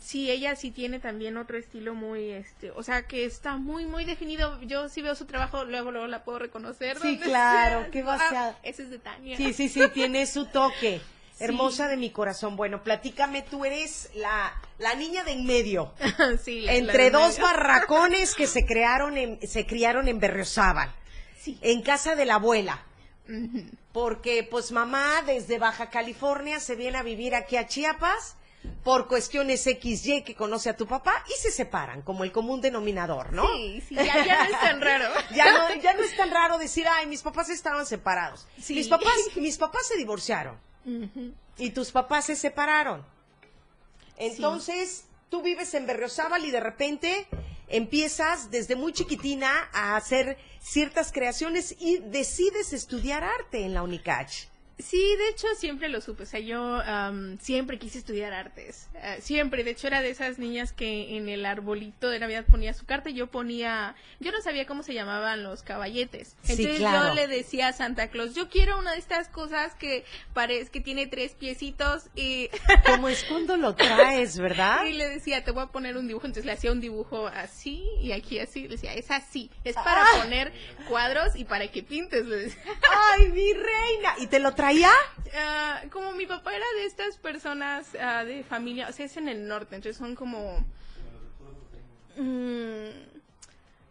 [SPEAKER 5] Sí, ella sí tiene también otro estilo muy, este, o sea, que está muy, muy definido. Yo sí veo su trabajo, luego, luego la puedo reconocer.
[SPEAKER 1] Sí, claro,
[SPEAKER 5] sea.
[SPEAKER 1] qué
[SPEAKER 5] Digo, ah, ese es de Tania.
[SPEAKER 1] Sí, sí, sí, tiene su toque.
[SPEAKER 5] Sí.
[SPEAKER 1] Hermosa de mi corazón. Bueno, platícame, tú eres la, la niña de en medio.
[SPEAKER 5] Sí,
[SPEAKER 1] entre dos
[SPEAKER 5] medio.
[SPEAKER 1] barracones que se crearon en, se criaron en Berriozábal,
[SPEAKER 5] Sí.
[SPEAKER 1] en casa de la abuela. Porque pues mamá desde Baja California se viene a vivir aquí a Chiapas por cuestiones XY que conoce a tu papá y se separan, como el común denominador, ¿no?
[SPEAKER 5] Sí, sí, ya, ya no es tan raro.
[SPEAKER 1] Ya no, ya no es tan raro decir, ay, mis papás estaban separados.
[SPEAKER 5] Sí.
[SPEAKER 1] Mis papás, mis papás se divorciaron Y tus papás se separaron. Entonces, tú vives en Berriozábal y de repente empiezas desde muy chiquitina a hacer ciertas creaciones y decides estudiar arte en la Unicach.
[SPEAKER 5] Sí, de hecho siempre lo supe, o sea, yo am, siempre quise estudiar artes, eh, siempre, de hecho era de esas niñas que en el arbolito de Navidad ponía su carta y yo ponía, yo no sabía cómo se llamaban los caballetes,
[SPEAKER 1] Sí,
[SPEAKER 5] entonces
[SPEAKER 1] claro.
[SPEAKER 5] yo le decía a Santa Claus, yo quiero una de estas cosas que parece que tiene tres piecitos y,
[SPEAKER 1] Como es cuando lo traes, ¿verdad?
[SPEAKER 5] y le decía, te voy a poner un dibujo, entonces le hacía un dibujo así y aquí así, le decía, es así, es para
[SPEAKER 1] Ah.
[SPEAKER 5] poner cuadros y para que pintes, le decía.
[SPEAKER 1] ¡Ay, mi reina! ¿Y te lo traía?
[SPEAKER 5] Ah, como mi papá era de estas personas ah, de familia, o sea, es en el norte, entonces son como... mm,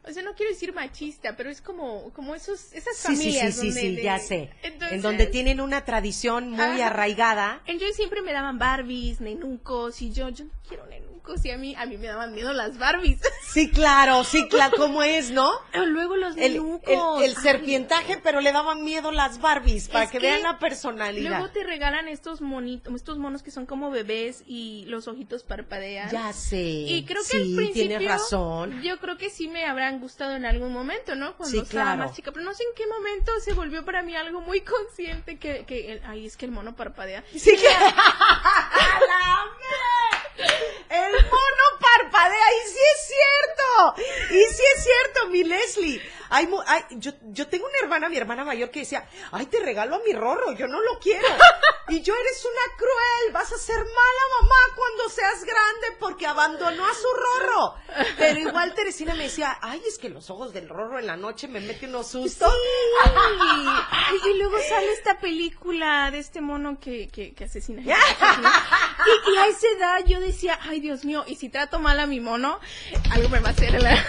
[SPEAKER 5] o sea, no quiero decir machista, pero es como, como esos, esas
[SPEAKER 1] Sí, sí, sí,
[SPEAKER 5] familias
[SPEAKER 1] sí,
[SPEAKER 5] donde
[SPEAKER 1] sí,
[SPEAKER 5] de-
[SPEAKER 1] ya sé.
[SPEAKER 5] Entonces,
[SPEAKER 1] En donde tienen una tradición muy
[SPEAKER 5] Ajá.
[SPEAKER 1] arraigada.
[SPEAKER 5] Entonces siempre me daban Barbies, nenucos, y yo, yo no quiero nenucos, y a mí, a mí me daban miedo las Barbies.
[SPEAKER 1] Sí, claro, sí, claro, ¿cómo es, no?
[SPEAKER 5] Luego los
[SPEAKER 1] El, el,
[SPEAKER 5] ay.
[SPEAKER 1] serpientaje, pero le daban miedo las Barbies para que,
[SPEAKER 5] que
[SPEAKER 1] vean la personalidad.
[SPEAKER 5] Luego te regalan estos monitos, estos monos que son como bebés y los ojitos parpadean.
[SPEAKER 1] Ya sé.
[SPEAKER 5] Y creo que
[SPEAKER 1] sí,
[SPEAKER 5] al principio
[SPEAKER 1] tienes razón.
[SPEAKER 5] yo creo que sí me habrán gustado en algún momento, ¿no? Cuando
[SPEAKER 1] Sí,
[SPEAKER 5] estaba
[SPEAKER 1] claro.
[SPEAKER 5] más chica, pero no sé en qué momento se volvió para mí algo muy consciente que, que el- ay, es que el mono parpadea.
[SPEAKER 1] Sí que... ¡La me- El mono parpadea y sí es cierto. Y sí es cierto, mi Leslie. Hay, hay- yo, yo tengo una hermana, mi hermana mayor, que decía, ay, te regalo a mi rorro, yo no lo quiero. Y yo eres una cruel, vas a ser mala mamá cuando seas grande porque abandonó a su rorro. Pero igual Teresina me decía, ay, es que los ojos del rorro en la noche me meten unos sustos.
[SPEAKER 5] Ay, y luego sale esta película de este mono que, que, que asesina. gente. y, y a esa edad yo decía, ay Dios mío, y si trato mal a mi mono, algo me va a hacer la...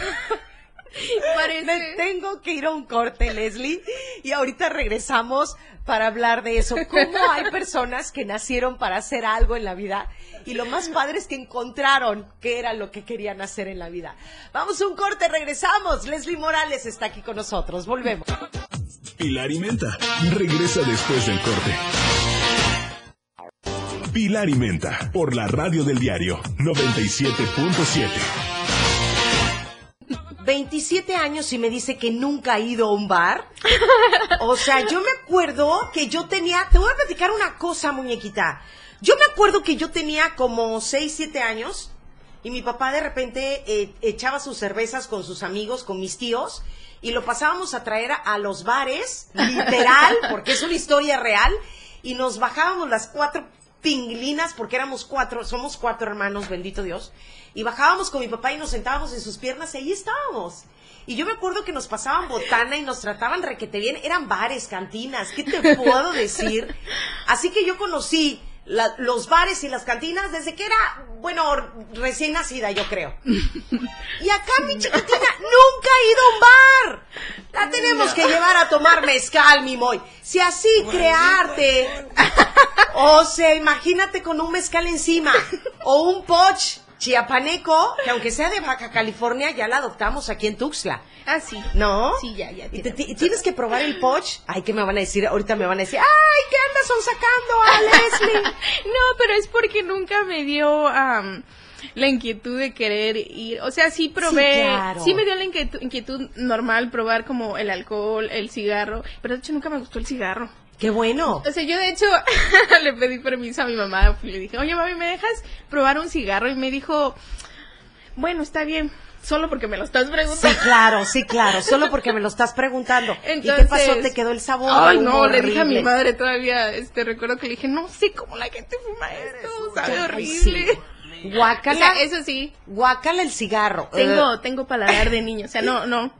[SPEAKER 5] Parece...
[SPEAKER 1] Me tengo que ir a un corte, Leslie, y ahorita regresamos para hablar de eso. ¿Cómo hay personas que nacieron para hacer algo en la vida? Y lo más padre es que encontraron qué era lo que querían hacer en la vida. Vamos a un corte, regresamos. Leslie Morales está aquí con nosotros. Volvemos.
[SPEAKER 3] Pilar y Menta. Regresa después del corte. Pilar y Menta. Por la radio del diario 97.7.
[SPEAKER 1] 27 años y me dice que nunca ha ido a un bar. O sea, yo me acuerdo que yo tenía, te voy a platicar una cosa, muñequita. Yo me acuerdo que yo tenía como 6, 7 años y mi papá de repente eh, echaba sus cervezas con sus amigos, con mis tíos, y lo pasábamos a traer a, a los bares, literal, porque es una historia real, y nos bajábamos las cuatro pinglinas, porque éramos cuatro, somos cuatro hermanos, bendito Dios, y bajábamos con mi papá y nos sentábamos en sus piernas y ahí estábamos. Y yo me acuerdo que nos pasaban botana y nos trataban requete bien, eran bares, cantinas, ¿qué te puedo decir? Así que yo conocí la- los bares y las cantinas desde que era, bueno, recién nacida, yo creo. Y acá mi chiquitina nunca ha ido a un bar. La tenemos que llevar a tomar mezcal, mi moy. Si así crearte. O sea, imagínate con un mezcal encima. O un poch chiapaneco, que aunque sea de Baja California, ya la adoptamos aquí en Tuxtla.
[SPEAKER 5] Ah, sí.
[SPEAKER 1] ¿No?
[SPEAKER 5] Sí, ya, ya.
[SPEAKER 1] Y te-
[SPEAKER 5] tiene-
[SPEAKER 1] ti- tienes que probar el poch. Ay, ¿qué me van a decir? Ahorita me van a decir, ay, ¿qué andas son sacando a Leslie?
[SPEAKER 5] No, pero es porque nunca me dio am, la inquietud de querer ir. O sea, sí probé,
[SPEAKER 1] Sí,
[SPEAKER 5] sí,
[SPEAKER 1] claro.
[SPEAKER 5] me dio la inquietud, inquietud normal probar como el alcohol, el cigarro, pero de hecho nunca me gustó el cigarro.
[SPEAKER 1] Qué bueno.
[SPEAKER 5] O sea, yo de hecho le pedí permiso a mi mamá y le dije, oye mami, ¿me dejas probar un cigarro? Y me dijo, Bueno, está bien. Solo porque me lo estás
[SPEAKER 1] Sí,
[SPEAKER 5] preguntando.
[SPEAKER 1] claro, sí, claro. Solo porque me lo estás preguntando. ¿Y qué
[SPEAKER 5] Entonces-
[SPEAKER 1] pasó? ¿Te quedó el sabor?
[SPEAKER 5] Ay, no, le dije a mi madre todavía, este, recuerdo que le dije, no sé cómo la gente fuma esto, sabe
[SPEAKER 1] Ay,
[SPEAKER 5] horrible.
[SPEAKER 1] sí.
[SPEAKER 5] O
[SPEAKER 1] Guácala,
[SPEAKER 5] sea, eso sí,
[SPEAKER 1] guácala el cigarro.
[SPEAKER 5] tengo,
[SPEAKER 1] Eh,
[SPEAKER 5] tengo paladar de niño, o sea, no, no.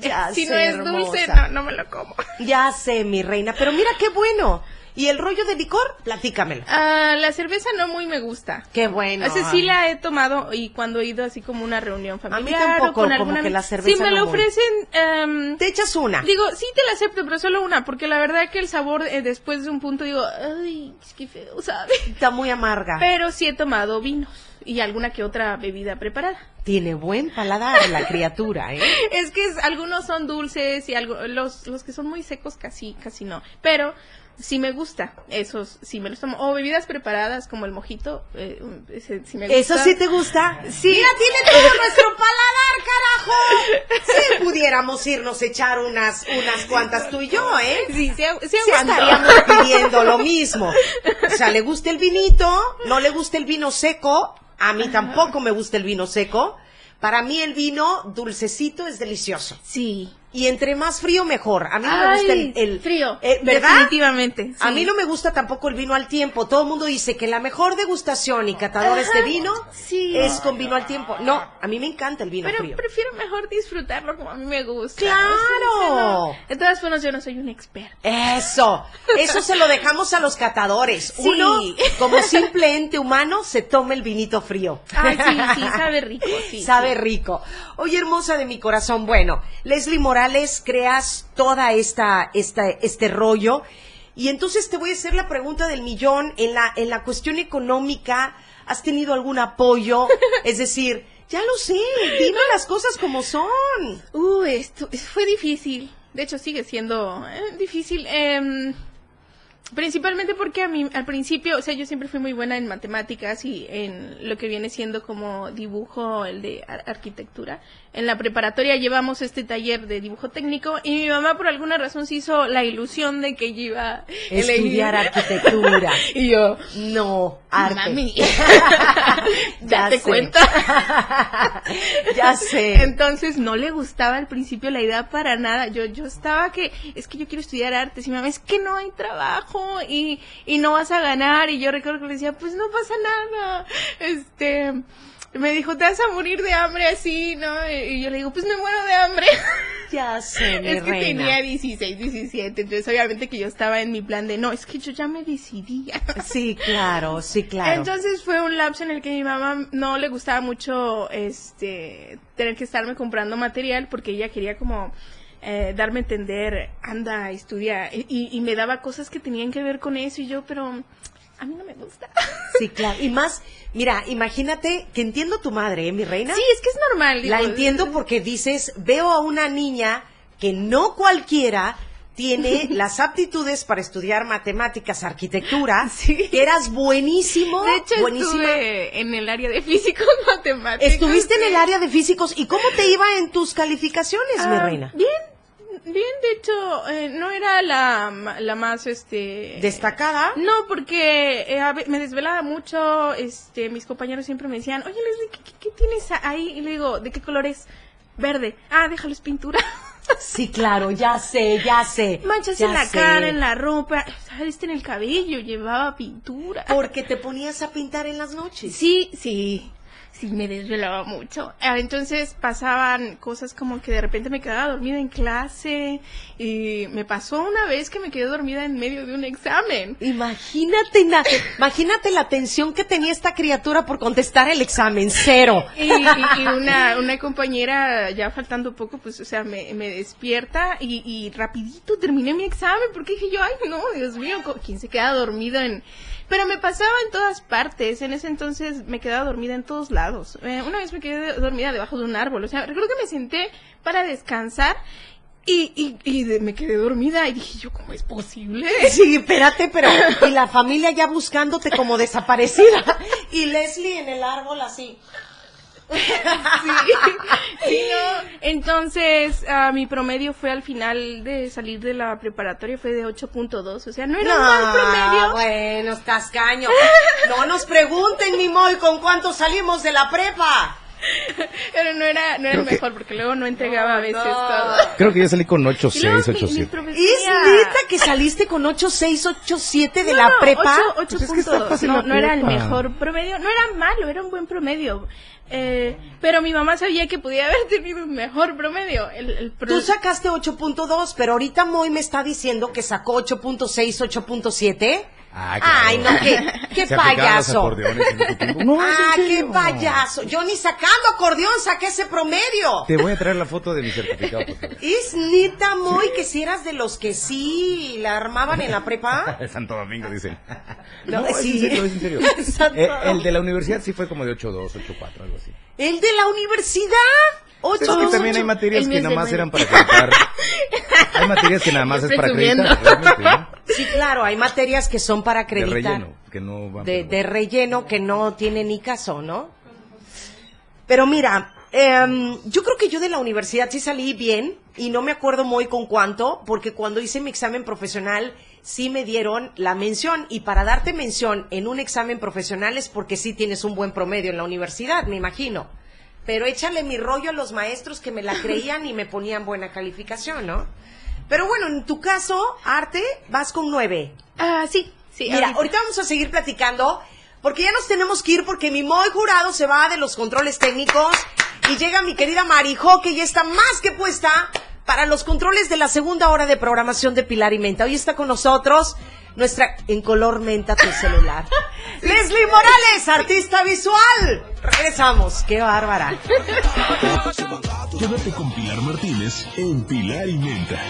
[SPEAKER 1] Ya
[SPEAKER 5] si no
[SPEAKER 1] sé,
[SPEAKER 5] es dulce, no, no me lo como.
[SPEAKER 1] ya sé, mi reina, pero mira qué bueno. ¿Y el rollo de licor? Platícamelo.
[SPEAKER 5] Ah, la cerveza no muy me gusta.
[SPEAKER 1] Qué bueno.
[SPEAKER 5] O sea, sí la he tomado y cuando he ido así como una reunión familiar
[SPEAKER 1] tampoco,
[SPEAKER 5] o con
[SPEAKER 1] como
[SPEAKER 5] alguna
[SPEAKER 1] que la cerveza
[SPEAKER 5] Si me
[SPEAKER 1] no muy.
[SPEAKER 5] ofrecen, em,
[SPEAKER 1] Te echas una.
[SPEAKER 5] digo, sí te la acepto, pero solo una, porque la verdad que el sabor eh, después de un punto digo, ay, es que feo, ¿sabe?
[SPEAKER 1] Está muy amarga.
[SPEAKER 5] Pero sí he tomado vinos y alguna que otra bebida preparada.
[SPEAKER 1] Tiene buen paladar la criatura, ¿eh?
[SPEAKER 5] Es que es- algunos son dulces y algo, los, los que son muy secos casi, casi no. Pero sí me gusta, esos sí me los tomo. O bebidas preparadas como el mojito, eh, ese sí me gusta.
[SPEAKER 1] ¿Eso sí te gusta?
[SPEAKER 5] Sí.
[SPEAKER 1] Mira, tiene todo nuestro paladar, carajo. Si pudiéramos irnos a echar unas, unas cuantas tú y yo, ¿eh?
[SPEAKER 5] Sí, sí, sí
[SPEAKER 1] Sí
[SPEAKER 5] aguanto.
[SPEAKER 1] estaríamos pidiendo lo mismo. O sea, le gusta el vinito, no le gusta el vino seco, a mí tampoco me gusta el vino seco. Para mí el vino dulcecito es delicioso.
[SPEAKER 5] Sí.
[SPEAKER 1] Y entre más frío, mejor. A mí no me gusta el, el-
[SPEAKER 5] frío.
[SPEAKER 1] eh, ¿Verdad?
[SPEAKER 5] Definitivamente.
[SPEAKER 1] A mí no me gusta tampoco el vino al tiempo. Todo el mundo dice que la mejor degustación y catadores de vino
[SPEAKER 5] sí.
[SPEAKER 1] es con vino al tiempo. No, a mí me encanta el vino
[SPEAKER 5] Pero
[SPEAKER 1] frío.
[SPEAKER 5] prefiero mejor disfrutarlo como a mí me gusta.
[SPEAKER 1] ¡Claro!
[SPEAKER 5] De todas formas, yo no soy un experto.
[SPEAKER 1] Eso, eso se lo dejamos a los catadores.
[SPEAKER 5] Sí.
[SPEAKER 1] Uno, como simple ente humano, se toma el vinito frío.
[SPEAKER 5] Ay, sí, sí, sabe rico, sí.
[SPEAKER 1] Sabe rico. Oye, hermosa de mi corazón, bueno, Leslie Morales, creas toda esta, esta, este rollo. Y entonces te voy a hacer la pregunta del millón. En la, en la cuestión económica, ¿has tenido algún apoyo? Es decir, ya lo sé, dime las cosas como son.
[SPEAKER 5] Uh, esto fue difícil. De hecho, sigue siendo eh, difícil. em, principalmente porque a mí, al principio, o sea, yo siempre fui muy buena en matemáticas y en lo que viene siendo como dibujo, el de ar- arquitectura. En la preparatoria llevamos este taller de dibujo técnico y mi mamá por alguna razón se hizo la ilusión de que yo iba a elegir-
[SPEAKER 1] Estudiar arquitectura.
[SPEAKER 5] y yo,
[SPEAKER 1] No, arte.
[SPEAKER 5] mami,
[SPEAKER 1] Ya
[SPEAKER 5] date cuenta.
[SPEAKER 1] ya sé.
[SPEAKER 5] Entonces no le gustaba al principio la idea para nada. Yo, yo estaba que, es que yo quiero estudiar artes y mi mamá, es que no hay trabajo y, y no vas a ganar. Y yo recuerdo que le decía, pues no pasa nada. Este, me dijo, te vas a morir de hambre así, ¿no? Y yo le digo, pues me muero de hambre.
[SPEAKER 1] Ya sé, mi
[SPEAKER 5] es que
[SPEAKER 1] reina.
[SPEAKER 5] tenía 16, 17. Entonces obviamente que yo estaba en mi plan de, no, es que yo ya me decidí.
[SPEAKER 1] Sí, claro, sí, claro.
[SPEAKER 5] Entonces fue un lapso en el que mi mamá no le gustaba mucho este tener que estarme comprando material porque ella quería como eh, darme a entender, anda, estudia, y, y me daba cosas que tenían que ver con eso y yo, pero a mí no me gusta.
[SPEAKER 1] Sí, claro. Y más, mira, imagínate que entiendo tu madre, ¿eh, mi reina?
[SPEAKER 5] Sí, es que es normal.
[SPEAKER 1] La entiendo porque dices, veo a una niña que no cualquiera tiene las aptitudes para estudiar matemáticas, arquitectura,
[SPEAKER 5] Sí.
[SPEAKER 1] que eras buenísimo,
[SPEAKER 5] De hecho,
[SPEAKER 1] buenísima.
[SPEAKER 5] estuve en el área de físicos matemáticos.
[SPEAKER 1] Estuviste en el área de físicos y cómo te iba en tus calificaciones, mi
[SPEAKER 5] Ah,
[SPEAKER 1] reina.
[SPEAKER 5] Bien, bien, de hecho, eh, no era la, la más, este...
[SPEAKER 1] Destacada.
[SPEAKER 5] No, porque eh, a me desvelaba mucho, este, mis compañeros siempre me decían, oye Leslie, ¿qué, qué- qué tienes ahí? Y le digo, ¿de qué color es? Verde. Ah, déjalo, es pintura.
[SPEAKER 1] Sí, claro, ya sé, ya sé.
[SPEAKER 5] Manchas
[SPEAKER 1] ya
[SPEAKER 5] en la
[SPEAKER 1] sé.
[SPEAKER 5] cara, en la ropa, ¿sabes? En el cabello, llevaba pintura.
[SPEAKER 1] Porque te ponías a pintar en las noches.
[SPEAKER 5] Sí, sí, sí, me desvelaba mucho. Ah, Entonces pasaban cosas como que de repente me quedaba dormida en clase y me pasó una vez que me quedé dormida en medio de un examen.
[SPEAKER 1] Imagínate, na- imagínate la tensión que tenía esta criatura por contestar el examen, cero.
[SPEAKER 5] Y, y- y una, una compañera, ya faltando poco, pues, o sea, me, me despierta y, y rapidito terminé mi examen porque dije yo, ay, no, Dios mío, ¿quién se queda dormido en...? Pero me pasaba en todas partes, en ese entonces me quedaba dormida en todos lados. Eh, una vez me quedé dormida debajo de un árbol, o sea, recuerdo que me senté para descansar y, y, y de- me quedé dormida y dije yo, ¿cómo es posible?
[SPEAKER 1] Sí, espérate, pero y la familia ya buscándote como desaparecida y Leslie en el árbol así.
[SPEAKER 5] Sí, no. Entonces, ah, mi promedio fue al final de salir de la preparatoria fue de 8.2, o sea, no era un mal promedio.
[SPEAKER 1] bueno, estás caño. No nos pregunten, mi Moy, con cuánto salimos de la prepa.
[SPEAKER 5] Pero no era, no era el
[SPEAKER 4] Creo que-
[SPEAKER 5] mejor, porque luego no entregaba a veces
[SPEAKER 1] no.
[SPEAKER 5] todo.
[SPEAKER 4] Creo que yo salí con
[SPEAKER 5] Y
[SPEAKER 4] 8,
[SPEAKER 5] luego
[SPEAKER 4] 6,
[SPEAKER 5] mi-
[SPEAKER 4] 8,
[SPEAKER 5] mis
[SPEAKER 4] 7.
[SPEAKER 5] profes-
[SPEAKER 1] ¿Es neta que saliste con 8, 6, 8, 7 de la
[SPEAKER 5] No,
[SPEAKER 1] prepa?
[SPEAKER 5] ocho- ocho
[SPEAKER 4] Pues es que
[SPEAKER 5] no,
[SPEAKER 4] la
[SPEAKER 5] no era el
[SPEAKER 4] prepa.
[SPEAKER 5] mejor promedio, no era malo, era un buen promedio. Eh, pero mi mamá sabía que podía haber tenido un mejor promedio. El, el pro-
[SPEAKER 1] Tú sacaste 8.2, pero ahorita Moy me está diciendo que sacó 8.6, 8.7.
[SPEAKER 4] Ah, claro.
[SPEAKER 1] Ay, no, qué, qué
[SPEAKER 4] Se
[SPEAKER 1] payaso.
[SPEAKER 4] No,
[SPEAKER 1] Ah, qué payaso. Yo ni sacando acordeón saqué ese promedio.
[SPEAKER 4] Te voy a traer la foto de mi certificado.
[SPEAKER 1] Es neta, Moy, que si eras de los que sí la armaban en la prepa.
[SPEAKER 4] Santo Domingo, dicen.
[SPEAKER 1] No,
[SPEAKER 4] No, es
[SPEAKER 1] sí.
[SPEAKER 4] en serio, es en serio. Eh, el de la universidad sí fue como de 8.2, 8.4, algo así.
[SPEAKER 1] El de la universidad. 8,
[SPEAKER 4] es que también hay materias que nada
[SPEAKER 5] de
[SPEAKER 4] más eran para acreditar. Hay materias que nada más es para acreditar.
[SPEAKER 1] Sí, claro, hay materias que son para
[SPEAKER 4] De
[SPEAKER 1] acreditar.
[SPEAKER 4] relleno, que no van.
[SPEAKER 1] de, de relleno que no tiene ni caso, ¿no? Pero mira, em, yo creo que yo de la universidad sí salí bien y no me acuerdo muy con cuánto, porque cuando hice mi examen profesional sí me dieron la mención y para darte mención en un examen profesional es porque sí tienes un buen promedio en la universidad, me imagino. Pero échale mi rollo a los maestros que me la creían y me ponían buena calificación, ¿no? Pero bueno, en tu caso, Arte, vas con nueve.
[SPEAKER 5] Ah, sí, sí.
[SPEAKER 1] Mira, ahorita. vamos a seguir platicando porque ya nos tenemos que ir porque mi Moy jurado se va de los controles técnicos y llega mi querida Marijo que ya está más que puesta para los controles de la segunda hora de programación de Pilar y Menta. Hoy está con nosotros nuestra en color menta tu celular. Leslie Morales, artista visual. Regresamos. Qué bárbara.
[SPEAKER 3] Quédate con Pilar Martínez en Pilar y Menta.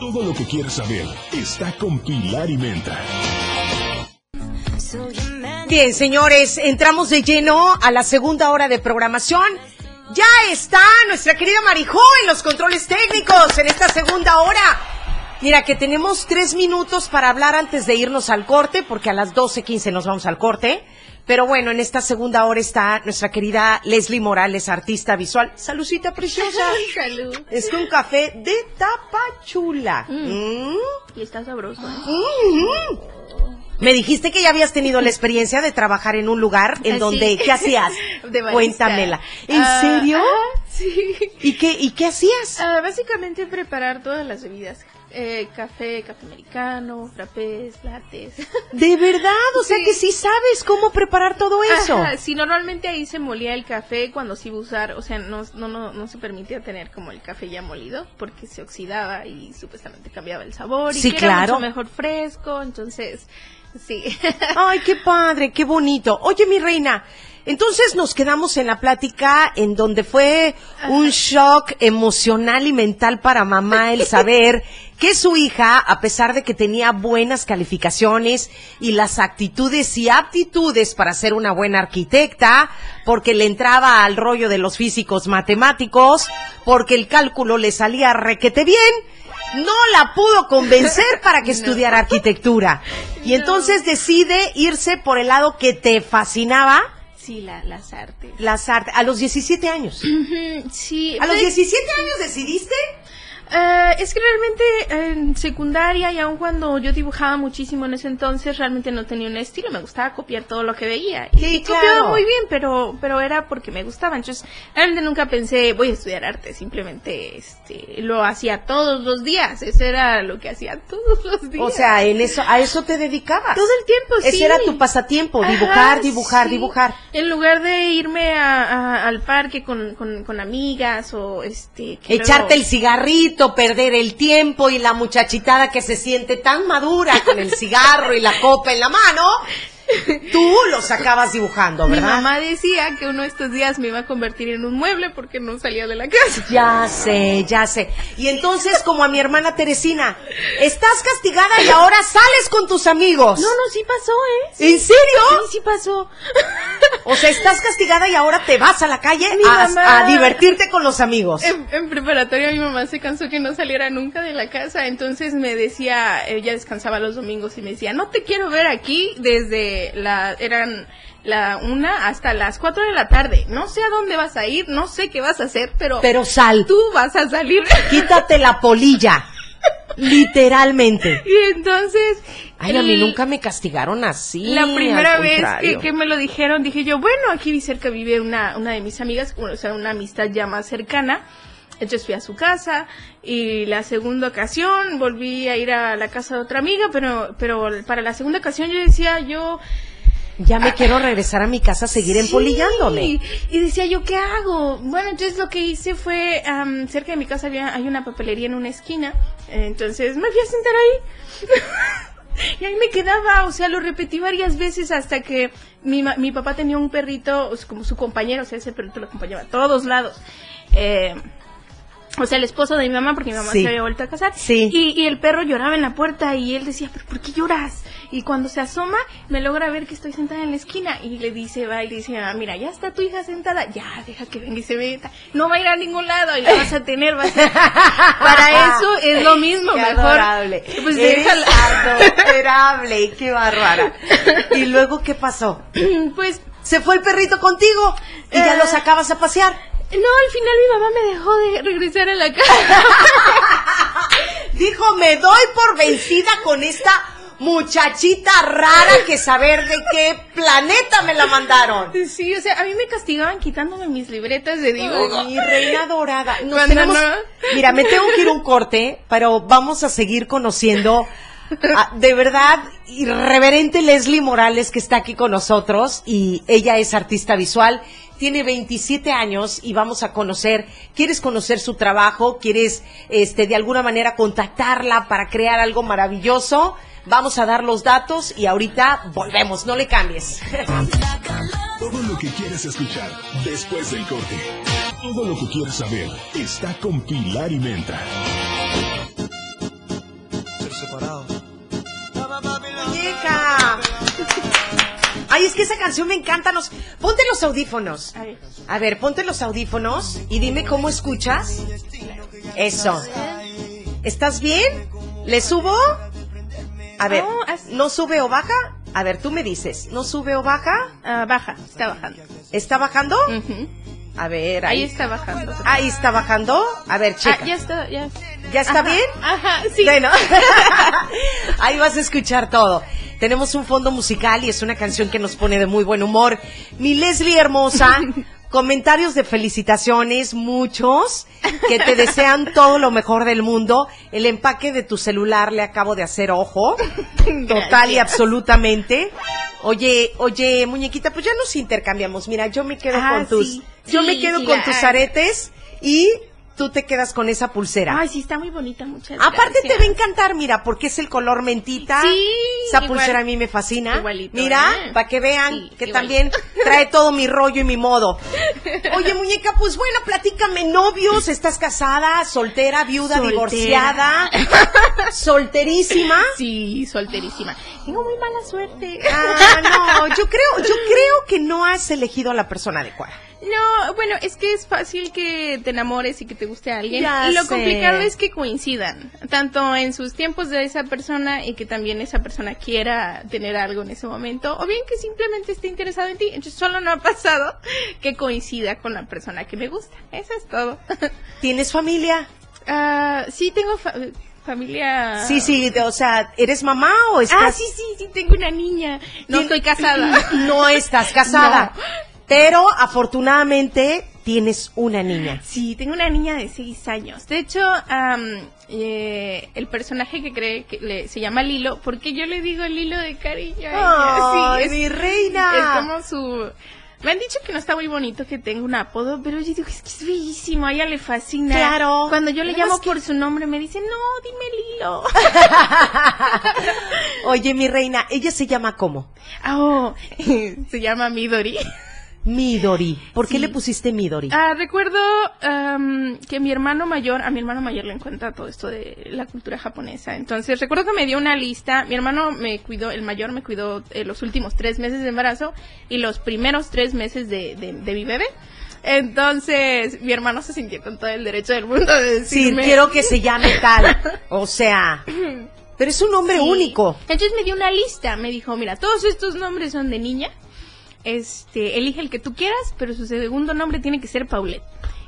[SPEAKER 3] Todo lo que quieres saber está con Pilar y Menta.
[SPEAKER 1] Bien, señores, entramos de lleno a la segunda hora de programación. Ya está nuestra querida Marijó en los controles técnicos en esta segunda hora. Mira, que tenemos tres minutos para hablar antes de irnos al corte, porque a las 12.15 nos vamos al corte. Pero bueno, en esta segunda hora está nuestra querida Leslie Morales, artista visual. Salucita preciosa.
[SPEAKER 5] Salud.
[SPEAKER 1] Es que un café de tapachula. Mm.
[SPEAKER 5] Y está sabroso. ¿eh?
[SPEAKER 1] Ujú. Me dijiste que ya habías tenido la experiencia de trabajar en un lugar en
[SPEAKER 5] Ah,
[SPEAKER 1] donde,
[SPEAKER 5] sí.
[SPEAKER 1] ¿qué hacías?
[SPEAKER 5] De.
[SPEAKER 1] Cuéntamela. ¿En
[SPEAKER 5] Ah,
[SPEAKER 1] serio?
[SPEAKER 5] ah, sí.
[SPEAKER 1] ¿Y qué, ¿Y qué hacías?
[SPEAKER 5] Ah, básicamente preparar todas las bebidas. Eh, café, café americano, frappés, lattes.
[SPEAKER 1] De verdad, o sea que sí sabes cómo preparar todo eso.
[SPEAKER 5] Ajá, sí, normalmente ahí se molía el café cuando se iba a usar, o sea, no, no, no, no se permitía tener como el café ya molido porque se oxidaba y supuestamente cambiaba el sabor y
[SPEAKER 1] Sí,
[SPEAKER 5] que era
[SPEAKER 1] claro.
[SPEAKER 5] mucho mejor fresco, entonces, sí.
[SPEAKER 1] Ay, qué padre, qué bonito. Oye, mi reina, entonces nos quedamos en la plática en donde fue un shock emocional y mental para mamá el saber que su hija, a pesar de que tenía buenas calificaciones y las actitudes y aptitudes para ser una buena arquitecta, porque le entraba al rollo de los físicos matemáticos, porque el cálculo le salía requete bien, no la pudo convencer para que estudiara arquitectura. Y
[SPEAKER 5] No.
[SPEAKER 1] entonces decide irse por el lado que te fascinaba,
[SPEAKER 5] sí, la, las artes.
[SPEAKER 1] las artes, a los 17 años.
[SPEAKER 5] Sí.
[SPEAKER 1] ¿A los
[SPEAKER 5] pues,
[SPEAKER 1] 17 años decidiste?
[SPEAKER 5] Eh, es que realmente en secundaria y aun cuando yo dibujaba muchísimo en ese entonces, realmente no tenía un estilo, me gustaba copiar todo lo que veía.
[SPEAKER 1] Sí,
[SPEAKER 5] y
[SPEAKER 1] claro.
[SPEAKER 5] copiaba muy bien, pero, pero era porque me gustaba. Entonces, realmente nunca pensé, voy a estudiar arte, simplemente este, lo hacía todos los días. Eso era lo que hacía todos los días.
[SPEAKER 1] O sea, en eso, a eso te dedicabas.
[SPEAKER 5] todo el tiempo, sí.
[SPEAKER 1] Ese era tu pasatiempo, dibujar,
[SPEAKER 5] Ajá,
[SPEAKER 1] dibujar,
[SPEAKER 5] sí.
[SPEAKER 1] dibujar.
[SPEAKER 5] En lugar de irme a- a- al parque con, con, con amigas o este... que
[SPEAKER 1] Echarte
[SPEAKER 5] luego-
[SPEAKER 1] el cigarrito, perder el tiempo y la muchachitada que se siente tan madura con el cigarro y la copa en la mano, tú lo sacabas dibujando,
[SPEAKER 5] Mi
[SPEAKER 1] ¿verdad?
[SPEAKER 5] mamá decía que uno de estos días me iba a convertir en un mueble porque no salía de la casa.
[SPEAKER 1] Ya sé, ya sé. Y entonces, como a mi hermana Teresina, estás castigada y ahora sales con tus amigos.
[SPEAKER 5] No, no, sí pasó, ¿eh?
[SPEAKER 1] ¿En serio?
[SPEAKER 5] Sí, sí pasó.
[SPEAKER 1] O sea, estás castigada y ahora te vas a la calle
[SPEAKER 5] Mi
[SPEAKER 1] a,
[SPEAKER 5] mamá-
[SPEAKER 1] a divertirte con los amigos.
[SPEAKER 5] En, en preparatoria mi mamá se cansó que no saliera nunca de la casa, entonces me decía, ella descansaba los domingos y me decía, no te quiero ver aquí desde la, eran la una hasta las cuatro de la tarde, no sé a dónde vas a ir, no sé qué vas a hacer, pero,
[SPEAKER 1] Pero sal,
[SPEAKER 5] tú vas a salir.
[SPEAKER 1] quítate la polilla. Literalmente.
[SPEAKER 5] Y entonces...
[SPEAKER 1] Ay, a mí nunca me castigaron así.
[SPEAKER 5] La primera vez que, que me lo dijeron, dije yo, bueno, aquí cerca vive una, una de mis amigas, o sea, una amistad ya más cercana. Entonces fui a su casa y la segunda ocasión volví a ir a la casa de otra amiga, pero, pero para la segunda ocasión yo decía, yo...
[SPEAKER 1] Ya me quiero regresar a mi casa a seguir empolillándome.
[SPEAKER 5] Sí, Y decía yo, ¿qué hago? Bueno, entonces lo que hice fue, am, cerca de mi casa había, hay una papelería en una esquina, entonces me fui a sentar ahí. y ahí me quedaba, o sea, lo repetí varias veces hasta que mi, mi papá tenía un perrito, o sea, como su compañero, o sea, ese perrito lo acompañaba a todos lados. Eh, o sea, el esposo de mi mamá, porque mi mamá
[SPEAKER 1] Sí.
[SPEAKER 5] se había vuelto a casar.
[SPEAKER 1] Sí.
[SPEAKER 5] Y, y el perro lloraba en la puerta y él decía, ¿pero por qué lloras? Y cuando se asoma, me logra ver que estoy sentada en la esquina. Y le dice, va y le dice, ah, mira, ya está tu hija sentada. Ya, deja que venga y se meta. No va a ir a ningún lado y la vas a tener. Vas a... Para eso es lo mismo,
[SPEAKER 1] Qué
[SPEAKER 5] mejor.
[SPEAKER 1] adorable.
[SPEAKER 5] Pues
[SPEAKER 1] Eres
[SPEAKER 5] déjala.
[SPEAKER 1] adorable, qué bárbara. ¿Y luego qué pasó?
[SPEAKER 5] pues,
[SPEAKER 1] Se fue el perrito contigo y ya
[SPEAKER 5] Eh.
[SPEAKER 1] lo sacabas a pasear.
[SPEAKER 5] No, al final mi mamá me dejó de regresar a la casa.
[SPEAKER 1] Dijo, me doy por vencida con esta muchachita rara que saber de qué planeta me la mandaron.
[SPEAKER 5] sí, o sea, a mí me castigaban quitándome mis libretas de dibujo.
[SPEAKER 1] Mi reina dorada. Nos
[SPEAKER 5] Cuando
[SPEAKER 1] tenemos-
[SPEAKER 5] no.
[SPEAKER 1] Mira, me tengo que ir un corte, pero vamos a seguir conociendo a- de verdad irreverente Leslie Morales que está aquí con nosotros y ella es artista visual. Tiene 27 años y vamos a conocer, quieres conocer su trabajo, quieres este de alguna manera contactarla para crear algo maravilloso. Vamos a dar los datos y ahorita volvemos, no le cambies.
[SPEAKER 3] Todo lo que quieres escuchar después del corte. Todo lo que quieres saber está con Pilar y Menta.
[SPEAKER 1] Muñeca. Ay, es que esa canción me encanta. Nos... Ponte los audífonos.
[SPEAKER 5] A ver.
[SPEAKER 1] Ponte los audífonos y dime cómo escuchas. Eso. ¿Estás bien? ¿Le subo? A ver,
[SPEAKER 5] No, as-
[SPEAKER 1] ¿no sube o baja? A ver, tú me dices, ¿no sube o baja?
[SPEAKER 5] Ah, baja, está bajando.
[SPEAKER 1] ¿Está bajando? A ver,
[SPEAKER 5] Ahí
[SPEAKER 1] ahí.
[SPEAKER 5] está bajando.
[SPEAKER 1] Ahí está bajando. A ver, chica.
[SPEAKER 5] Ah, ya está, ya.
[SPEAKER 1] ¿Ya está
[SPEAKER 5] Ajá,
[SPEAKER 1] bien?
[SPEAKER 5] Ajá, sí.
[SPEAKER 1] Bueno, ahí vas a escuchar todo. Tenemos un fondo musical y es una canción que nos pone de muy buen humor. Mi Leslie hermosa, comentarios de felicitaciones, muchos, que te desean todo lo mejor del mundo. El empaque de tu celular le acabo de hacer ojo, total y absolutamente. Oye, oye, muñequita, pues ya nos intercambiamos. Mira, yo me quedo
[SPEAKER 5] Ah,
[SPEAKER 1] con tus,
[SPEAKER 5] sí.
[SPEAKER 1] yo me quedo
[SPEAKER 5] sí,
[SPEAKER 1] con tus aretes y tú te quedas con esa pulsera.
[SPEAKER 5] Ay, sí, está muy bonita, muchas
[SPEAKER 1] Aparte te va a encantar, mira, porque es el color mentita.
[SPEAKER 5] Sí,
[SPEAKER 1] Esa
[SPEAKER 5] igual-
[SPEAKER 1] pulsera a mí me fascina.
[SPEAKER 5] igualito,
[SPEAKER 1] Mira,
[SPEAKER 5] ¿eh?
[SPEAKER 1] para que vean
[SPEAKER 5] Sí,
[SPEAKER 1] que
[SPEAKER 5] igualito.
[SPEAKER 1] también trae todo mi rollo y mi modo. Oye, muñeca, pues bueno, platícame, novios, ¿estás casada, soltera, viuda,
[SPEAKER 5] Soltera.
[SPEAKER 1] divorciada? ¿Solterísima?
[SPEAKER 5] Sí, solterísima. Tengo muy mala suerte.
[SPEAKER 1] Ah, no, yo creo, yo creo que no has elegido a la persona adecuada.
[SPEAKER 5] No, bueno, es que es fácil que te enamores y que te guste a alguien.
[SPEAKER 1] Ya
[SPEAKER 5] y lo
[SPEAKER 1] sé.
[SPEAKER 5] complicado es que coincidan, tanto en sus tiempos de esa persona y que también esa persona quiera tener algo en ese momento, o bien que simplemente esté interesado en ti. Entonces solo no ha pasado que coincida con la persona que me gusta. Eso es todo.
[SPEAKER 1] ¿Tienes familia?
[SPEAKER 5] Ah, sí, tengo fa- familia.
[SPEAKER 1] Sí, sí, o sea, ¿eres mamá o
[SPEAKER 5] Ah,
[SPEAKER 1] estás...?
[SPEAKER 5] sí, sí, sí, tengo una niña. No estoy casada.
[SPEAKER 1] No estás casada.
[SPEAKER 5] No.
[SPEAKER 1] Pero afortunadamente tienes una niña.
[SPEAKER 5] Sí, tengo una niña de seis años. De hecho, am, eh, el personaje que cree que le, se llama Lilo, porque yo le digo Lilo de cariño a ella.
[SPEAKER 1] ¡Ay,
[SPEAKER 5] Sí, es,
[SPEAKER 1] mi reina!
[SPEAKER 5] es como su... Me han dicho que no está muy bonito que tenga un apodo, pero yo digo, es que es bellísimo, a ella le fascina.
[SPEAKER 1] Claro.
[SPEAKER 5] Cuando yo le llamo
[SPEAKER 1] que-
[SPEAKER 5] por su nombre, me dice, no, dime Lilo.
[SPEAKER 1] Oye, mi reina, ella se llama ¿cómo?
[SPEAKER 5] Ah, oh, se llama Midori.
[SPEAKER 1] Midori. ¿Por qué
[SPEAKER 5] Sí.
[SPEAKER 1] le pusiste Midori?
[SPEAKER 5] Ah, recuerdo am, que mi hermano mayor, a mi hermano mayor le encanta todo esto de la cultura japonesa. Entonces, recuerdo que me dio una lista. Mi hermano me cuidó, el mayor me cuidó eh, los últimos tres meses de embarazo y los primeros tres meses de, de, de mi bebé. Entonces, mi hermano se sintió con todo el derecho del mundo de
[SPEAKER 1] sí,
[SPEAKER 5] decirme...
[SPEAKER 1] quiero que se llame tal. O sea, pero es un nombre
[SPEAKER 5] Sí.
[SPEAKER 1] único.
[SPEAKER 5] Entonces me dio una lista, me dijo, mira, todos estos nombres son de niña, este, elige el que tú quieras, pero su segundo nombre tiene que ser Paulette.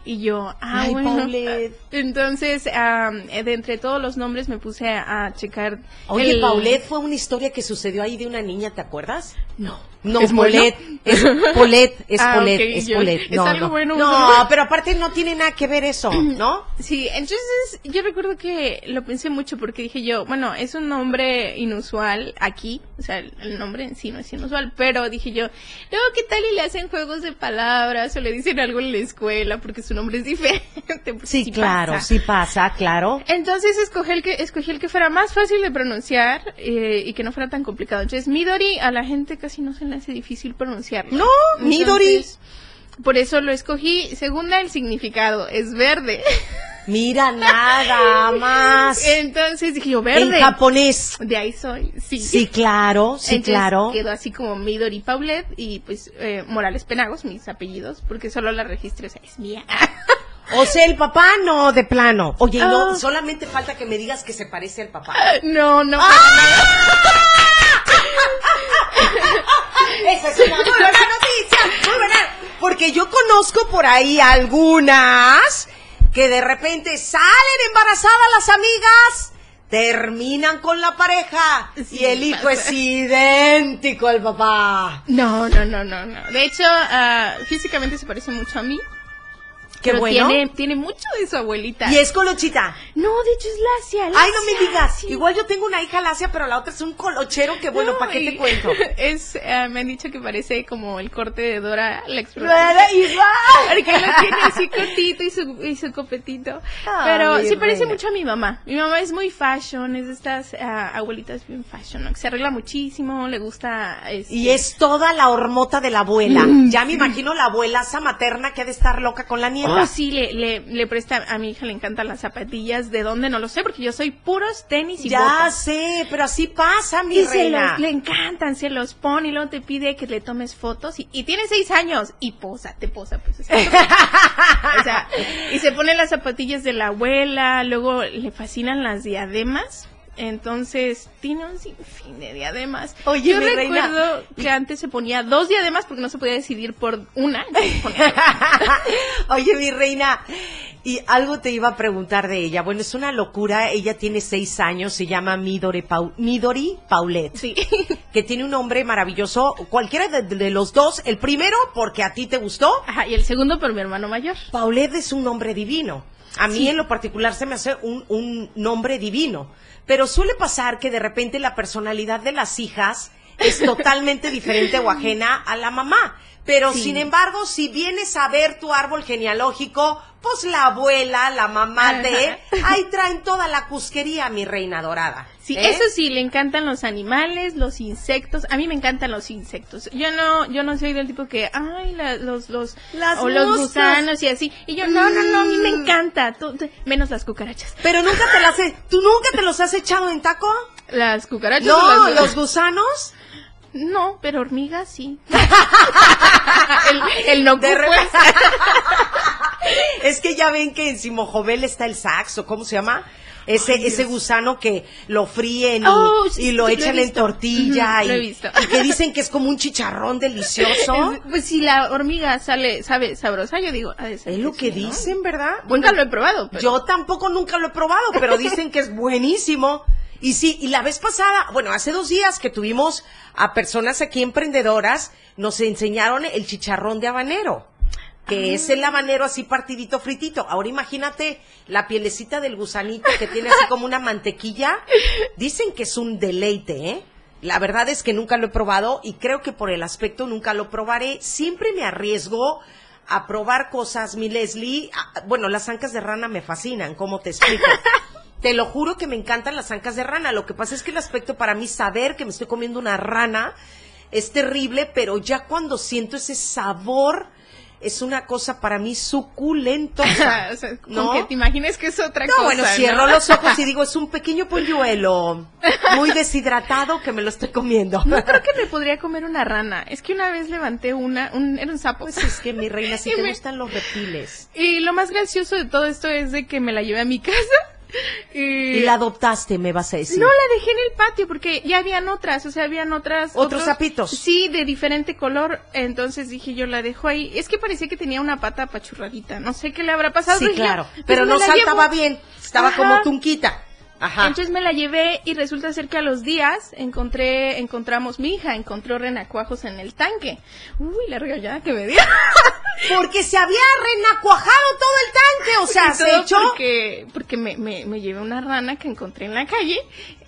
[SPEAKER 5] Y yo, ah,
[SPEAKER 1] Ay,
[SPEAKER 5] bueno.
[SPEAKER 1] Paulette.
[SPEAKER 5] Entonces, eh, de entre todos los nombres me puse a, a checar.
[SPEAKER 1] Oye,
[SPEAKER 5] el-
[SPEAKER 1] Paulette fue una historia que sucedió ahí de una niña, ¿te acuerdas?
[SPEAKER 5] No.
[SPEAKER 1] No,
[SPEAKER 5] ¿Es bueno?
[SPEAKER 1] Paulette, es Paulette, es
[SPEAKER 5] Ah, ok,
[SPEAKER 1] es
[SPEAKER 5] yo- es
[SPEAKER 1] No,
[SPEAKER 5] algo
[SPEAKER 1] no.
[SPEAKER 5] bueno,
[SPEAKER 1] no,
[SPEAKER 5] ¿no?
[SPEAKER 1] pero aparte no tiene nada que ver eso, ¿no?
[SPEAKER 5] Sí, entonces yo recuerdo que lo pensé mucho porque dije yo, bueno, es un nombre inusual aquí, o sea, el, nombre en sí no es inusual, pero dije yo, luego qué tal y le hacen juegos de palabras o le dicen algo en la escuela porque su nombre es diferente. porque
[SPEAKER 1] Sí, claro,
[SPEAKER 5] pasa.
[SPEAKER 1] sí pasa, claro.
[SPEAKER 5] Entonces escogí el que escogí el que fuera más fácil de pronunciar eh, y que no fuera tan complicado. Entonces Midori a la gente casi no se le hace difícil pronunciarlo.
[SPEAKER 1] No, Midori.
[SPEAKER 5] Por eso lo escogí. Segunda, el significado es verde.
[SPEAKER 1] Mira, nada más.
[SPEAKER 5] Entonces dije yo,
[SPEAKER 1] En
[SPEAKER 5] verde.
[SPEAKER 1] japonés.
[SPEAKER 5] De ahí soy, sí.
[SPEAKER 1] Sí, claro, sí,
[SPEAKER 5] Entonces,
[SPEAKER 1] claro.
[SPEAKER 5] Quedó así como Midori Paulet y pues eh, Morales Penagos, mis apellidos, porque solo la registré, o sea, es mía.
[SPEAKER 1] O sea, el papá no, de plano. Oye, no,
[SPEAKER 5] Ah.
[SPEAKER 1] solamente falta que me digas que se parece al papá.
[SPEAKER 5] no, no.
[SPEAKER 1] Esa es una muy buena noticia, muy buena. Porque yo conozco por ahí algunas que de repente salen embarazadas las amigas, terminan con la pareja y el hijo
[SPEAKER 5] pasa.
[SPEAKER 1] es idéntico al papá.
[SPEAKER 5] No, no, no, no, no. De hecho, ah, físicamente se parece mucho a mí.
[SPEAKER 1] Qué
[SPEAKER 5] pero
[SPEAKER 1] bueno.
[SPEAKER 5] Tiene, tiene mucho de su abuelita.
[SPEAKER 1] Y es colochita.
[SPEAKER 5] No, de hecho es Lacia.
[SPEAKER 1] Ay, no me digas.
[SPEAKER 5] sí.
[SPEAKER 1] Igual yo tengo una hija lacia, pero la otra es un colochero que bueno,
[SPEAKER 5] No,
[SPEAKER 1] ¿para qué te cuento?
[SPEAKER 5] Es, ah, me han dicho que parece como el corte de Dora la
[SPEAKER 1] Era igual.
[SPEAKER 5] Porque lo tiene así cortito y su, y su copetito. Pero sí parece mucho a mi mamá. Mi mamá es muy fashion, es de estas ah, abuelitas bien fashion, ¿no? que se arregla muchísimo, le gusta... este,
[SPEAKER 1] Y es toda la hormota de la abuela. Ya me imagino la abuelaza materna que ha de estar loca con la nieta.
[SPEAKER 5] Oh, sí, le, le, le presta, a mi hija le encantan las zapatillas, ¿de dónde? No lo sé, porque yo soy puros tenis y
[SPEAKER 1] ya
[SPEAKER 5] botas.
[SPEAKER 1] sé, pero así pasa, mi
[SPEAKER 5] Y se
[SPEAKER 1] reina.
[SPEAKER 5] los, le encantan, se los pone y luego te pide que le tomes fotos y, y tiene seis años y posa, te posa, pues. o sea, o sea, y se pone las zapatillas de la abuela, luego le fascinan las diademas. Entonces, tiene un sinfín de diademas.
[SPEAKER 1] Oye,
[SPEAKER 5] Yo
[SPEAKER 1] mi reina.
[SPEAKER 5] recuerdo que antes se ponía dos diademas porque no se podía decidir por una.
[SPEAKER 1] Oye, mi reina, y algo te iba a preguntar de ella. Bueno, es una locura. Ella tiene seis años, se llama Midori, Pau- Midori Paulette,
[SPEAKER 5] Sí.
[SPEAKER 1] que tiene un nombre maravilloso. Cualquiera de, de los dos. El primero, porque a ti te gustó.
[SPEAKER 5] Ajá, y el segundo por mi hermano mayor.
[SPEAKER 1] Paulette es un nombre divino. A mí
[SPEAKER 5] Sí.
[SPEAKER 1] en lo particular se me hace un, un nombre divino. Pero suele pasar que de repente la personalidad de las hijas es totalmente diferente o ajena a la mamá. Pero
[SPEAKER 5] Sí.
[SPEAKER 1] sin embargo, si vienes a ver tu árbol genealógico, pues la abuela, la mamá de, ahí traen toda la cusquería, mi reina dorada.
[SPEAKER 5] Sí,
[SPEAKER 1] ¿Eh?
[SPEAKER 5] eso sí, le encantan los animales, los insectos. A mí me encantan los insectos. Yo no, yo no soy del tipo que, ay, la- los, los,
[SPEAKER 1] Las
[SPEAKER 5] o los gusanos y así. Y yo, no, no, no, a mí me
[SPEAKER 1] Mm.
[SPEAKER 5] encanta. Tú- tú- menos las cucarachas.
[SPEAKER 1] Pero nunca te las he, ¿tú nunca te los has echado en taco?
[SPEAKER 5] Las cucarachas.
[SPEAKER 1] No,
[SPEAKER 5] o las-
[SPEAKER 1] los gusanos.
[SPEAKER 5] No, pero hormigas sí. el, el no
[SPEAKER 1] De repente- es que ya ven que en Simojovel está el saxo, ¿cómo se llama? Ese,
[SPEAKER 5] Ay,
[SPEAKER 1] ese gusano que lo fríen y,
[SPEAKER 5] Oh, sí,
[SPEAKER 1] y lo
[SPEAKER 5] sí, lo he
[SPEAKER 1] echan en tortilla y,
[SPEAKER 5] lo he visto.
[SPEAKER 1] y que dicen que es como un chicharrón delicioso.
[SPEAKER 5] Es- Pues si la hormiga sale, sabe sabrosa, yo digo, ser
[SPEAKER 1] Es lo que dicen, ¿verdad?
[SPEAKER 5] Nunca lo he probado. Pero...
[SPEAKER 1] Yo tampoco nunca lo he probado, pero dicen que es buenísimo. Y sí, y la vez pasada, bueno, hace dos días que tuvimos a personas aquí emprendedoras, nos enseñaron el chicharrón de habanero, que es el habanero así partidito fritito. Ahora imagínate la pielecita del gusanito que tiene así como una mantequilla. Dicen que es un deleite, ¿eh? La verdad es que nunca lo he probado y creo que por el aspecto nunca lo probaré. Siempre me arriesgo a probar cosas, mi Leslie. Ah, Bueno, las ancas de rana me fascinan, ¿cómo te explico? Te lo juro que me encantan las ancas de rana. Lo que pasa es que el aspecto para mí, saber que me estoy comiendo una rana, es terrible, pero ya cuando siento ese sabor, es una cosa para mí suculentosa.
[SPEAKER 5] o sea,
[SPEAKER 1] ¿No?
[SPEAKER 5] que te imagines que es otra
[SPEAKER 1] No,
[SPEAKER 5] cosa.
[SPEAKER 1] bueno,
[SPEAKER 5] ¿no?
[SPEAKER 1] cierro los ojos y digo, es un pequeño polluelo muy deshidratado que me lo estoy comiendo.
[SPEAKER 5] No creo que me podría comer una rana. Es que una vez levanté una, un, era un sapo.
[SPEAKER 1] Pues es que mi reina, si te
[SPEAKER 5] me-
[SPEAKER 1] gustan los reptiles.
[SPEAKER 5] Y lo más gracioso de todo esto es de que me la llevé a mi casa Y,
[SPEAKER 1] Y la adoptaste, me vas a decir.
[SPEAKER 5] no la dejé en el patio porque ya habían otras, o sea, habían otras.
[SPEAKER 1] ¿Otros sapitos?
[SPEAKER 5] Sí, de diferente color. Entonces dije, yo la dejo ahí. Es que parecía que tenía una pata apachurradita. No sé qué le habrá pasado.
[SPEAKER 1] Sí,
[SPEAKER 5] dije,
[SPEAKER 1] claro.
[SPEAKER 5] pues
[SPEAKER 1] Pero no saltaba
[SPEAKER 5] llevo.
[SPEAKER 1] bien. Estaba
[SPEAKER 5] Ajá.
[SPEAKER 1] como tunquita. Ajá.
[SPEAKER 5] Entonces me la llevé y resulta ser que a los días encontré, encontramos mi hija, encontró renacuajos en el tanque. Uy, la regañada que me dio.
[SPEAKER 1] Porque se había renacuajado todo el tanque. O sea, se echó.
[SPEAKER 5] Porque, porque me, me, me llevé una rana que encontré en la calle.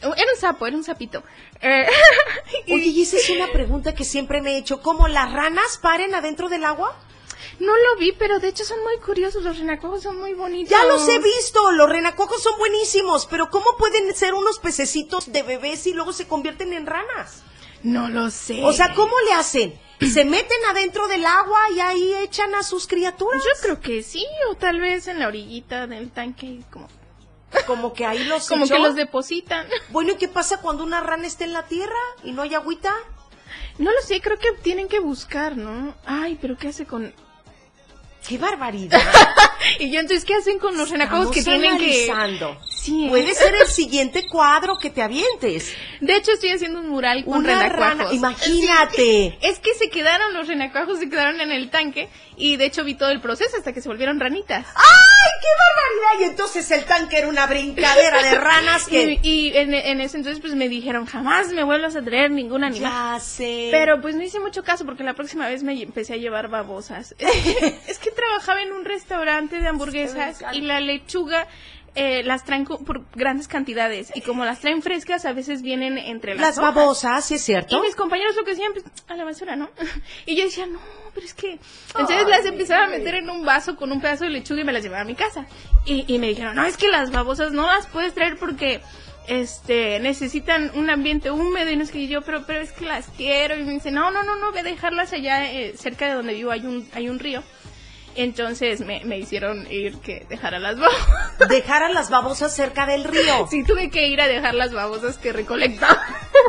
[SPEAKER 5] Era un sapo, era un sapito. Eh,
[SPEAKER 1] Oye, y esa es una pregunta que siempre me he hecho. ¿Cómo las ranas paren adentro del agua?
[SPEAKER 5] No lo vi, pero de hecho son muy curiosos. Los renacuajos son muy bonitos.
[SPEAKER 1] Ya los he visto, los renacuajos son buenísimos, pero ¿cómo pueden ser unos pececitos de bebés y luego se convierten en ranas?
[SPEAKER 5] No lo sé.
[SPEAKER 1] O sea, ¿cómo le hacen? ¿Se meten adentro del agua y ahí echan a sus criaturas?
[SPEAKER 5] Yo creo que sí, o tal vez en la orillita del tanque, como,
[SPEAKER 1] Como que ahí los
[SPEAKER 5] como
[SPEAKER 1] echó.
[SPEAKER 5] que los depositan.
[SPEAKER 1] Bueno, ¿y qué pasa cuando una rana está en la tierra y no hay agüita?
[SPEAKER 5] No lo sé, creo que tienen que buscar, ¿no? Ay, pero ¿qué hace con...?
[SPEAKER 1] ¡Qué barbaridad!
[SPEAKER 5] Y yo entonces, ¿qué hacen con los renacuajos que tienen que...? Sí, ¿eh?
[SPEAKER 1] Puede ser el siguiente cuadro que te avientes.
[SPEAKER 5] De hecho, estoy haciendo un mural con
[SPEAKER 1] Una
[SPEAKER 5] renacuajos.
[SPEAKER 1] rana, imagínate.
[SPEAKER 5] Sí. Es que se quedaron los renacuajos, se quedaron en el tanque y de hecho vi todo el proceso hasta que se volvieron ranitas.
[SPEAKER 1] ¡Ay, qué barbaridad! Y entonces el tanque era una brincadera de ranas que...
[SPEAKER 5] Y, y en, en ese entonces pues me dijeron, jamás me vuelvas a traer ningún animal.
[SPEAKER 1] Ya sé.
[SPEAKER 5] Pero pues no hice mucho caso porque la próxima vez me empecé a llevar babosas. Es que, es que trabajaba en un restaurante de hamburguesas y la lechuga eh, las traen por grandes cantidades y como las traen frescas a veces vienen entre las
[SPEAKER 1] Las
[SPEAKER 5] hojas.
[SPEAKER 1] babosas, ¿sí es
[SPEAKER 5] Y
[SPEAKER 1] cierto?
[SPEAKER 5] mis compañeros lo que decían, pues, a la basura, ¿no? Y yo decía, no, pero es que... Entonces las empezaba a meter en un vaso con un pedazo de lechuga y me las llevaba a mi casa. Y, y me dijeron, no, es que las babosas no las puedes traer porque este necesitan un ambiente húmedo y no es que yo, pero, pero es que las quiero. Y me dice, no, no, no, no, ve a dejarlas allá eh, cerca de donde vivo, hay un, hay un río. Entonces me, me hicieron ir que dejara las babosas.
[SPEAKER 1] Dejar a las babosas cerca del río.
[SPEAKER 5] Sí, tuve que ir a dejar las babosas que recolectaba.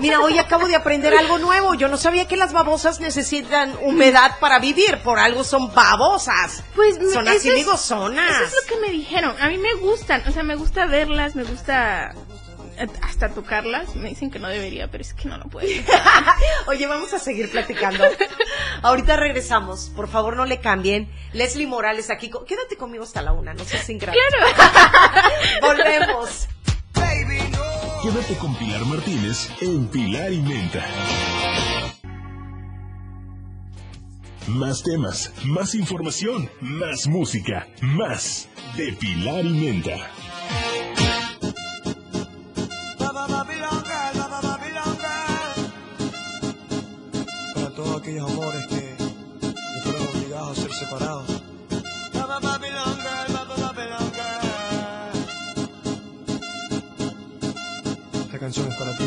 [SPEAKER 1] Mira, hoy acabo de aprender algo nuevo. Yo no sabía que las babosas necesitan humedad para vivir. Por algo son babosas.
[SPEAKER 5] Pues
[SPEAKER 1] Son así
[SPEAKER 5] es-
[SPEAKER 1] ligozonas.
[SPEAKER 5] Eso es lo que me dijeron. A mí me gustan, o sea, me gusta verlas, me gusta hasta tocarlas. Me dicen que no debería, pero es que no lo puedo.
[SPEAKER 1] Oye, vamos a seguir platicando. Ahorita regresamos. Por favor, no le cambien. Leslie Morales aquí. Quédate conmigo hasta la una. No seas ingrato. Volvemos.
[SPEAKER 3] Quédate con Pilar Martínez en Pilar y Menta. Más temas, más información, más música, más de Pilar y Menta.
[SPEAKER 6] Todos aquellos amores que, que fueron obligados a ser separados. Esta canción es para ti.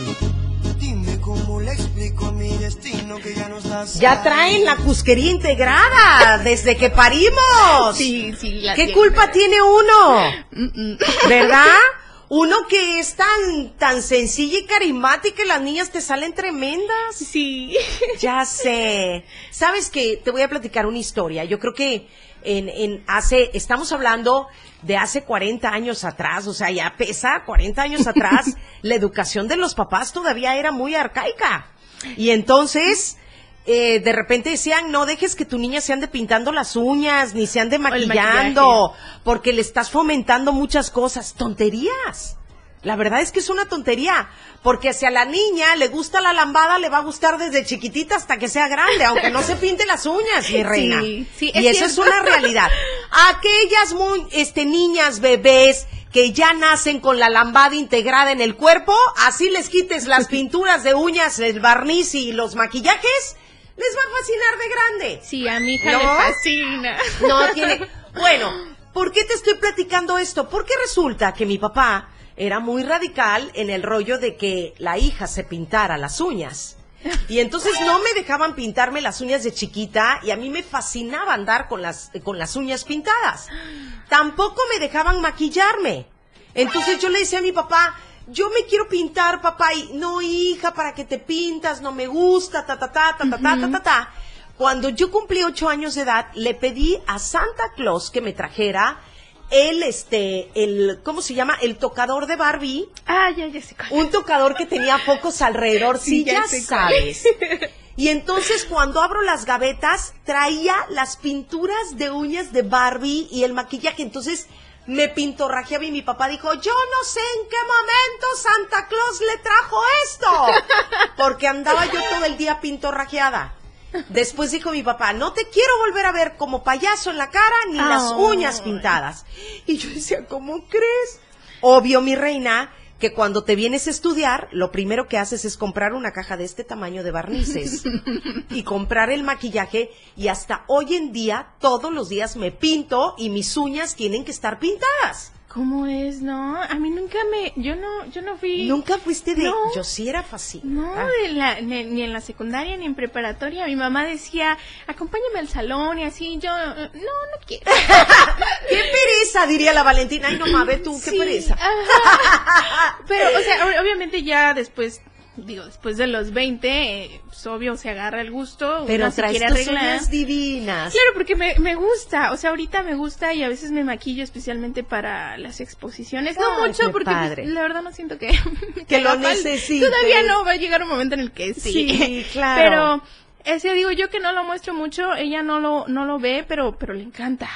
[SPEAKER 6] Dime cómo le explico a mi destino que ya no estás.
[SPEAKER 1] Ya traen la cusquería integrada desde que parimos.
[SPEAKER 5] Sí, sí, la
[SPEAKER 1] ¿Qué
[SPEAKER 5] tiene.
[SPEAKER 1] culpa tiene uno?
[SPEAKER 5] Mm, mm.
[SPEAKER 1] ¿Verdad? Uno que es tan, tan sencilla y carismática y las niñas te salen tremendas.
[SPEAKER 5] Sí.
[SPEAKER 1] Ya sé. Sabes que te voy a platicar una historia. Yo creo que en, en hace, estamos hablando de hace 40 años atrás, o sea, ya pesa 40 años atrás, la educación de los papás todavía era muy arcaica. Y entonces, eh, de repente decían, no dejes que tu niña se ande pintando las uñas, ni se ande maquillando, porque le estás fomentando muchas cosas, tonterías. La verdad es que es una tontería, porque si a la niña le gusta la lambada, le va a gustar desde chiquitita hasta que sea grande, aunque no se pinte las uñas, mi reina.
[SPEAKER 5] sí,
[SPEAKER 1] y
[SPEAKER 5] es
[SPEAKER 1] eso es una realidad. Aquellas muy, este, niñas, bebés, que ya nacen con la lambada integrada en el cuerpo, así les quites las pinturas de uñas, el barniz y los maquillajes, les va a fascinar de grande.
[SPEAKER 5] Sí, a mi hija
[SPEAKER 1] ¿No?
[SPEAKER 5] le fascina.
[SPEAKER 1] No tiene. Bueno, ¿por qué te estoy platicando esto? Porque resulta que mi papá era muy radical en el rollo de que la hija se pintara las uñas. Y entonces no me dejaban pintarme las uñas de chiquita y a mí me fascinaba andar con las, con las uñas pintadas. Tampoco me dejaban maquillarme. Entonces yo le decía a mi papá, yo me quiero pintar, papá, y no, hija, para que te pintas, no me gusta, ta, ta, ta, ta, uh -huh. ta, ta, ta, ta. Cuando yo cumplí ocho años de edad, le pedí a Santa Claus que me trajera el este el cómo se llama el tocador de Barbie.
[SPEAKER 5] Ah ya ya sé
[SPEAKER 1] un tocador que tenía pocos alrededor sí,
[SPEAKER 5] ya,
[SPEAKER 1] ya sabes. y entonces cuando abro las gavetas traía las pinturas de uñas de Barbie y el maquillaje. Entonces me pintorrajeaba y mi papá dijo, yo no sé en qué momento Santa Claus le trajo esto. Porque andaba yo todo el día pintorrajeada. Después dijo mi papá, no te quiero volver a ver como payaso en la cara ni las uñas pintadas. Y yo decía, ¿cómo crees? Obvio, mi reina, que cuando te vienes a estudiar, lo primero que haces es comprar una caja de este tamaño de barnices y comprar el maquillaje y hasta hoy en día, todos los días me pinto y mis uñas tienen que estar pintadas.
[SPEAKER 5] ¿Cómo es, no? A mí nunca me, yo no, yo no fui.
[SPEAKER 1] Nunca fuiste de...
[SPEAKER 5] No.
[SPEAKER 1] Yo sí era fácil.
[SPEAKER 5] No, de la- ni, ni en la secundaria ni en preparatoria. Mi mamá decía, acompáñame al salón y así. Yo, no, no quiero.
[SPEAKER 1] ¡Qué pereza! Diría la Valentina. Ay, no mames, tú, qué pereza.
[SPEAKER 5] ajá. Pero, o sea, ob- obviamente ya después, digo, después de los 20, eh, pues, obvio se agarra el gusto.
[SPEAKER 1] Pero
[SPEAKER 5] se
[SPEAKER 1] traes tus uñas divinas.
[SPEAKER 5] Claro, porque me, me gusta, o sea, ahorita me gusta y a veces me maquillo especialmente para las exposiciones. No mucho, porque pues, la verdad no siento que...
[SPEAKER 1] Que lo necesites.
[SPEAKER 5] Todavía no, va a llegar un momento en el que sí.
[SPEAKER 1] Sí, claro.
[SPEAKER 5] Pero, ese digo yo que no lo muestro mucho, ella no lo, no lo ve, pero, pero le encanta.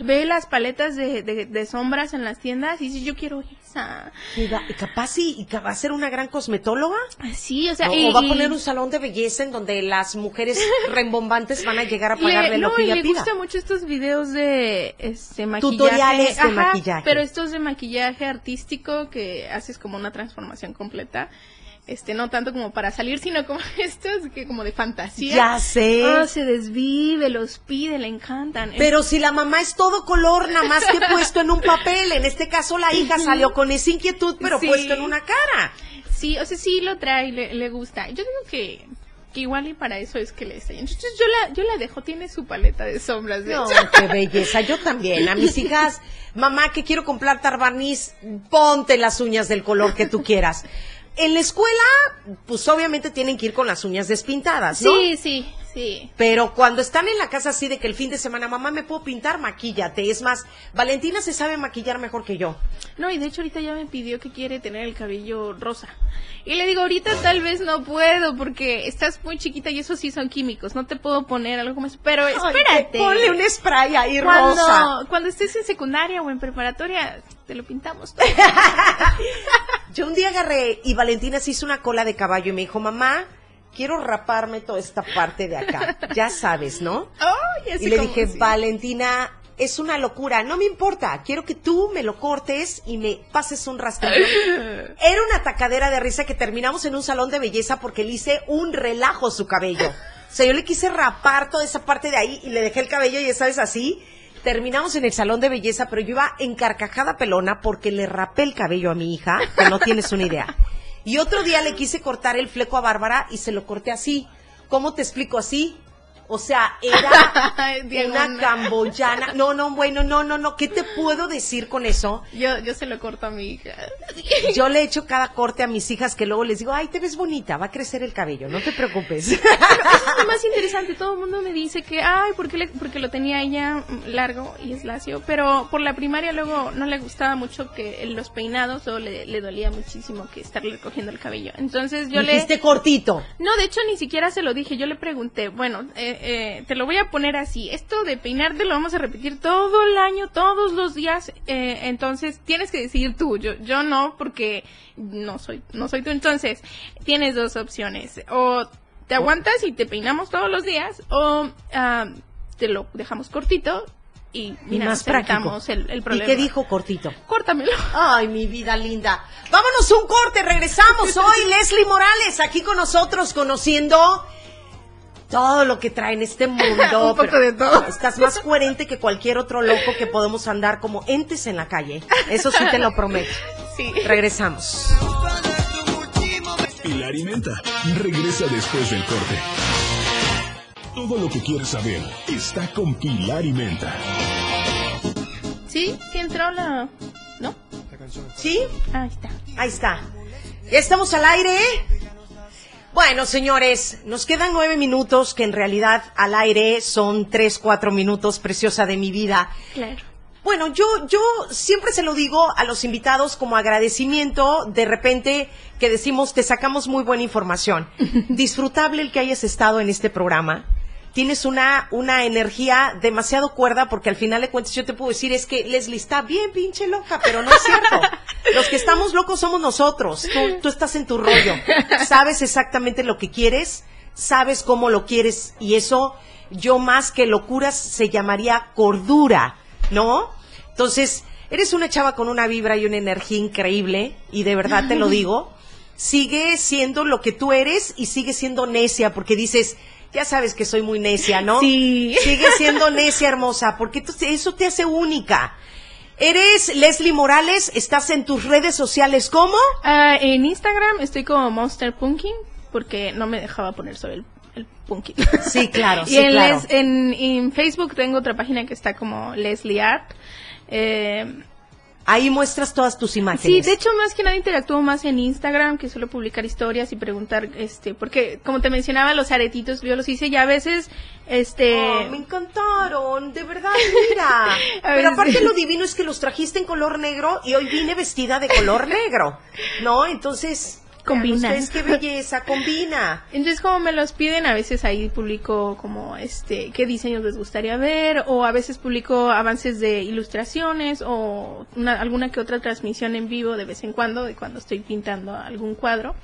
[SPEAKER 5] Ve las paletas de, de, de sombras en las tiendas y dice, yo quiero esa.
[SPEAKER 1] Y capaz sí, y que va a ser una gran cosmetóloga.
[SPEAKER 5] Sí, o sea,
[SPEAKER 1] ¿no?
[SPEAKER 5] y-
[SPEAKER 1] o va a poner un salón de belleza en donde las mujeres rembombantes van a llegar a
[SPEAKER 5] Le-
[SPEAKER 1] pagarle lo
[SPEAKER 5] no,
[SPEAKER 1] que
[SPEAKER 5] y
[SPEAKER 1] ella
[SPEAKER 5] le
[SPEAKER 1] pida.
[SPEAKER 5] gustan mucho estos videos de este maquillaje.
[SPEAKER 1] Tutoriales de maquillaje.
[SPEAKER 5] Pero estos de maquillaje artístico que haces como una transformación completa. Este, no tanto como para salir, sino como estos que como de fantasía.
[SPEAKER 1] Ya sé.
[SPEAKER 5] Oh, se desvive, los pide, le encantan.
[SPEAKER 1] Pero si la mamá es todo color, nada más que puesto en un papel. En este caso la hija salió con esa inquietud, pero
[SPEAKER 5] Sí.
[SPEAKER 1] puesto en una cara.
[SPEAKER 5] Sí, o sea, sí lo trae, le, le gusta. Yo digo que, que igual y para eso es que le está Entonces yo la, yo la dejo, tiene su paleta de sombras. De
[SPEAKER 1] No,
[SPEAKER 5] hecho.
[SPEAKER 1] qué belleza. Yo también. A mis hijas, mamá, que quiero comprar barniz, ponte las uñas del color que tú quieras. En la escuela, pues obviamente tienen que ir con las uñas despintadas, ¿no?
[SPEAKER 5] Sí, sí, sí.
[SPEAKER 1] Pero cuando están en la casa así de que el fin de semana, mamá, ¿me puedo pintar? Maquíllate. Es más, Valentina se sabe maquillar mejor que yo.
[SPEAKER 5] No, y de hecho ahorita ya me pidió que quiere tener el cabello rosa. Y le digo, ahorita tal vez no puedo porque estás muy chiquita y eso sí son químicos. No te puedo poner algo como eso. Pero espérate.
[SPEAKER 1] Ay, ponle un spray ahí
[SPEAKER 5] cuando,
[SPEAKER 1] rosa.
[SPEAKER 5] cuando estés en secundaria o en preparatoria, te lo pintamos.
[SPEAKER 1] Yo un día agarré y Valentina se hizo una cola de caballo y me dijo, mamá, quiero raparme toda esta parte de acá. Ya sabes, ¿no? Y le dije,
[SPEAKER 5] sí.
[SPEAKER 1] Valentina, es una locura, no me importa, quiero que tú me lo cortes y me pases un rastrillo. Era una tacadera de risa que terminamos en un salón de belleza porque le hice un relajo a su cabello. O sea, yo le quise rapar toda esa parte de ahí y le dejé el cabello, ya sabes, así. Terminamos en el salón de belleza, pero yo iba encarcajada pelona porque le rapé el cabello a mi hija, que no tienes una idea. Y otro día le quise cortar el fleco a Bárbara y se lo corté así. ¿Cómo te explico así? O sea, era una camboyana. No, no, bueno, no, no, no. ¿Qué te puedo decir con eso?
[SPEAKER 5] Yo, yo se lo corto a mi hija.
[SPEAKER 1] Yo le echo cada corte a mis hijas que luego les digo, ay, te ves bonita, va a crecer el cabello, no te preocupes.
[SPEAKER 5] Eso es lo más interesante. Todo el mundo me dice que, ay, porque, le, porque lo tenía ella largo y es lacio. Pero por la primaria luego no le gustaba mucho que los peinados o le, le dolía muchísimo que estarle recogiendo el cabello. Entonces yo le...
[SPEAKER 1] Dijiste cortito.
[SPEAKER 5] No, de hecho ni siquiera se lo dije. Yo le pregunté, bueno, eh, eh, te lo voy a poner así. Esto de peinarte lo vamos a repetir todo el año, todos los días. eh, entonces tienes que decidir tú. Yo, yo no, porque no soy, no soy tú. Entonces tienes dos opciones. O te aguantas y te peinamos todos los días, o ah, te lo dejamos cortito y,
[SPEAKER 1] Y
[SPEAKER 5] mira,
[SPEAKER 1] más práctico.
[SPEAKER 5] evitamos el, el
[SPEAKER 1] ¿Y
[SPEAKER 5] problema.
[SPEAKER 1] qué dijo cortito?
[SPEAKER 5] Córtamelo.
[SPEAKER 1] Ay, mi vida linda. Vámonos un corte, regresamos hoy. Leslie Morales aquí con nosotros conociendo todo lo que trae en este mundo.
[SPEAKER 5] Un poco
[SPEAKER 1] pero
[SPEAKER 5] de todo.
[SPEAKER 1] Estás más coherente que cualquier otro loco que podemos andar como entes en la calle. Eso sí te lo prometo.
[SPEAKER 5] Sí.
[SPEAKER 1] Regresamos.
[SPEAKER 3] Pilar y Menta regresa después del corte. Todo lo que quieres saber está con Pilar y Menta.
[SPEAKER 5] Sí, sí entró la... ¿No?
[SPEAKER 1] ¿Sí?
[SPEAKER 5] Ahí está.
[SPEAKER 1] Ahí está. Ya estamos al aire. Bueno, señores, nos quedan nueve minutos, que en realidad al aire son tres, cuatro minutos, preciosa de mi vida.
[SPEAKER 5] Claro.
[SPEAKER 1] Bueno, yo, yo siempre se lo digo a los invitados como agradecimiento, de repente que decimos, te sacamos muy buena información. Disfrutable el que hayas estado en este programa. Tienes una, una energía demasiado cuerda porque al final de cuentas yo te puedo decir es que Leslie está bien pinche loca, pero no es cierto. Los que estamos locos somos nosotros. Tú, tú estás en tu rollo. Sabes exactamente lo que quieres, sabes cómo lo quieres y eso yo más que locuras se llamaría cordura, ¿no? Entonces, eres una chava con una vibra y una energía increíble y de verdad te lo digo, sigue siendo lo que tú eres y sigue siendo necia porque dices, ya sabes que soy muy necia, ¿no?
[SPEAKER 5] Sí.
[SPEAKER 1] Sigue siendo necia hermosa porque eso te hace única. Eres Leslie Morales, estás en tus redes sociales ¿cómo?
[SPEAKER 5] Ah, en Instagram estoy como Monster Punkin porque no me dejaba poner sobre el, el Punkin.
[SPEAKER 1] Sí, claro,
[SPEAKER 5] y
[SPEAKER 1] sí,
[SPEAKER 5] en,
[SPEAKER 1] claro.
[SPEAKER 5] Les- en, en Facebook tengo otra página que está como Leslie Art. Eh,
[SPEAKER 1] Ahí muestras todas tus
[SPEAKER 5] sí,
[SPEAKER 1] imágenes.
[SPEAKER 5] de hecho más que nada interactúo más en Instagram que suelo publicar historias y preguntar, este, porque como te mencionaba los aretitos yo los hice ya a veces, este,
[SPEAKER 1] Oh, me encantaron, de verdad, mira. Pero aparte
[SPEAKER 5] sí.
[SPEAKER 1] lo divino es que los trajiste en color negro y hoy vine vestida de color negro, ¿no? Entonces,
[SPEAKER 5] Combina.
[SPEAKER 1] ustedes qué belleza, combina.
[SPEAKER 5] Entonces, como me los piden, a veces ahí publico como este qué diseños les gustaría ver o a veces publico avances de ilustraciones o una- alguna que otra transmisión en vivo de vez en cuando de cuando estoy pintando algún cuadro.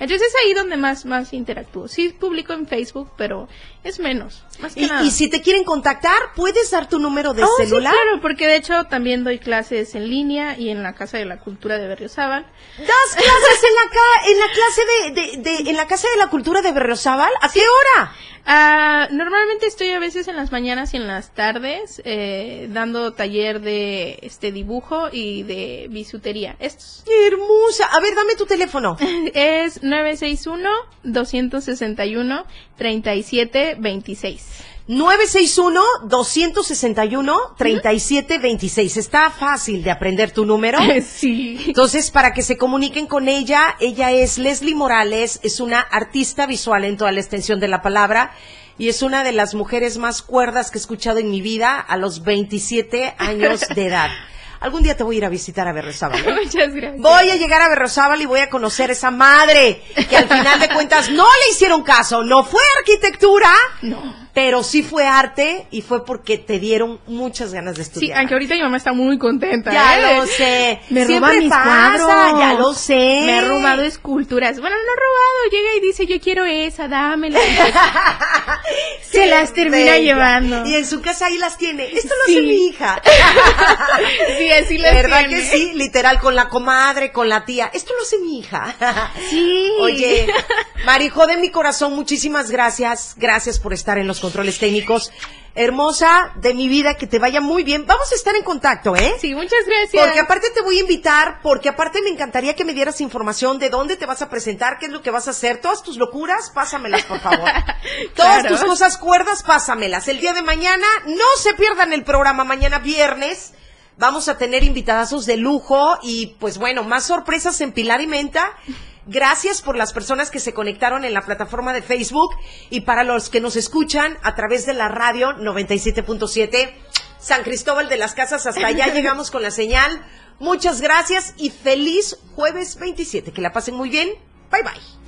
[SPEAKER 5] Entonces es ahí donde más más interactúo. Sí publico en Facebook, pero es menos, más que
[SPEAKER 1] Y,
[SPEAKER 5] nada.
[SPEAKER 1] y si te quieren contactar, ¿puedes dar tu número de
[SPEAKER 5] Oh, sí,
[SPEAKER 1] celular?
[SPEAKER 5] claro, porque de hecho también doy clases en línea y en la Casa de la Cultura de Berriozábal.
[SPEAKER 1] ¿Das clases en la, ca- en la clase de, de- de- en la Casa de la Cultura de Berriozábal? ¿A qué hora?
[SPEAKER 5] Ah, normalmente estoy a veces en las mañanas y en las tardes eh, dando taller de este dibujo y de bisutería. Estos
[SPEAKER 1] ¡Qué hermosa! A ver, dame tu teléfono.
[SPEAKER 5] es 961-261-3726.
[SPEAKER 1] 961-261-3726. Está fácil de aprender tu número.
[SPEAKER 5] sí.
[SPEAKER 1] Entonces, para que se comuniquen con ella, ella es Leslie Morales, es una artista visual en toda la extensión de la palabra y es una de las mujeres más cuerdas que he escuchado en mi vida a los 27 años de edad. Algún día te voy a ir a visitar a Berriozábal. ¿eh?
[SPEAKER 5] Muchas gracias.
[SPEAKER 1] Voy a llegar a Berriozábal y voy a conocer esa madre que al final de cuentas no le hicieron caso, no fue arquitectura,
[SPEAKER 5] No.
[SPEAKER 1] Pero sí fue arte y fue porque te dieron muchas ganas de
[SPEAKER 5] Sí,
[SPEAKER 1] estudiar.
[SPEAKER 5] aunque ahorita mi mamá está muy contenta.
[SPEAKER 1] Ya
[SPEAKER 5] ¿eh?
[SPEAKER 1] lo sé.
[SPEAKER 5] Me roba mis
[SPEAKER 1] pasa,
[SPEAKER 5] cuadros.
[SPEAKER 1] ya lo sé.
[SPEAKER 5] Me ha robado esculturas. Bueno, no robado. Llega y dice, yo quiero esa, dámela. Se las termina
[SPEAKER 1] Bella.
[SPEAKER 5] llevando.
[SPEAKER 1] Y en su casa ahí las tiene. Esto lo
[SPEAKER 5] Sí.
[SPEAKER 1] hace mi hija.
[SPEAKER 5] Sí, así las
[SPEAKER 1] verdad
[SPEAKER 5] tiene.
[SPEAKER 1] que sí, literal, con la comadre, con la tía. Esto lo hace mi hija.
[SPEAKER 5] Sí.
[SPEAKER 1] Oye, Marijo de mi corazón, muchísimas gracias. Gracias por estar en los controles técnicos. Hermosa de mi vida, que te vaya muy bien. Vamos a estar en contacto, ¿eh?
[SPEAKER 5] Sí, muchas gracias.
[SPEAKER 1] Porque aparte te voy a invitar, porque aparte me encantaría que me dieras información de dónde te vas a presentar, qué es lo que vas a hacer, todas tus locuras, pásamelas por favor. Todas
[SPEAKER 5] Claro.
[SPEAKER 1] tus cosas cuerdas, pásamelas. El día de mañana, no se pierdan el programa, mañana viernes. Vamos a tener invitadazos de lujo y pues bueno, más sorpresas en Pilar y Menta. Gracias por las personas que se conectaron en la plataforma de Facebook y para los que nos escuchan a través de la radio 97.7 San Cristóbal de las Casas. Hasta allá llegamos con la señal. Muchas gracias y feliz jueves 27. Que la pasen muy bien. Bye bye.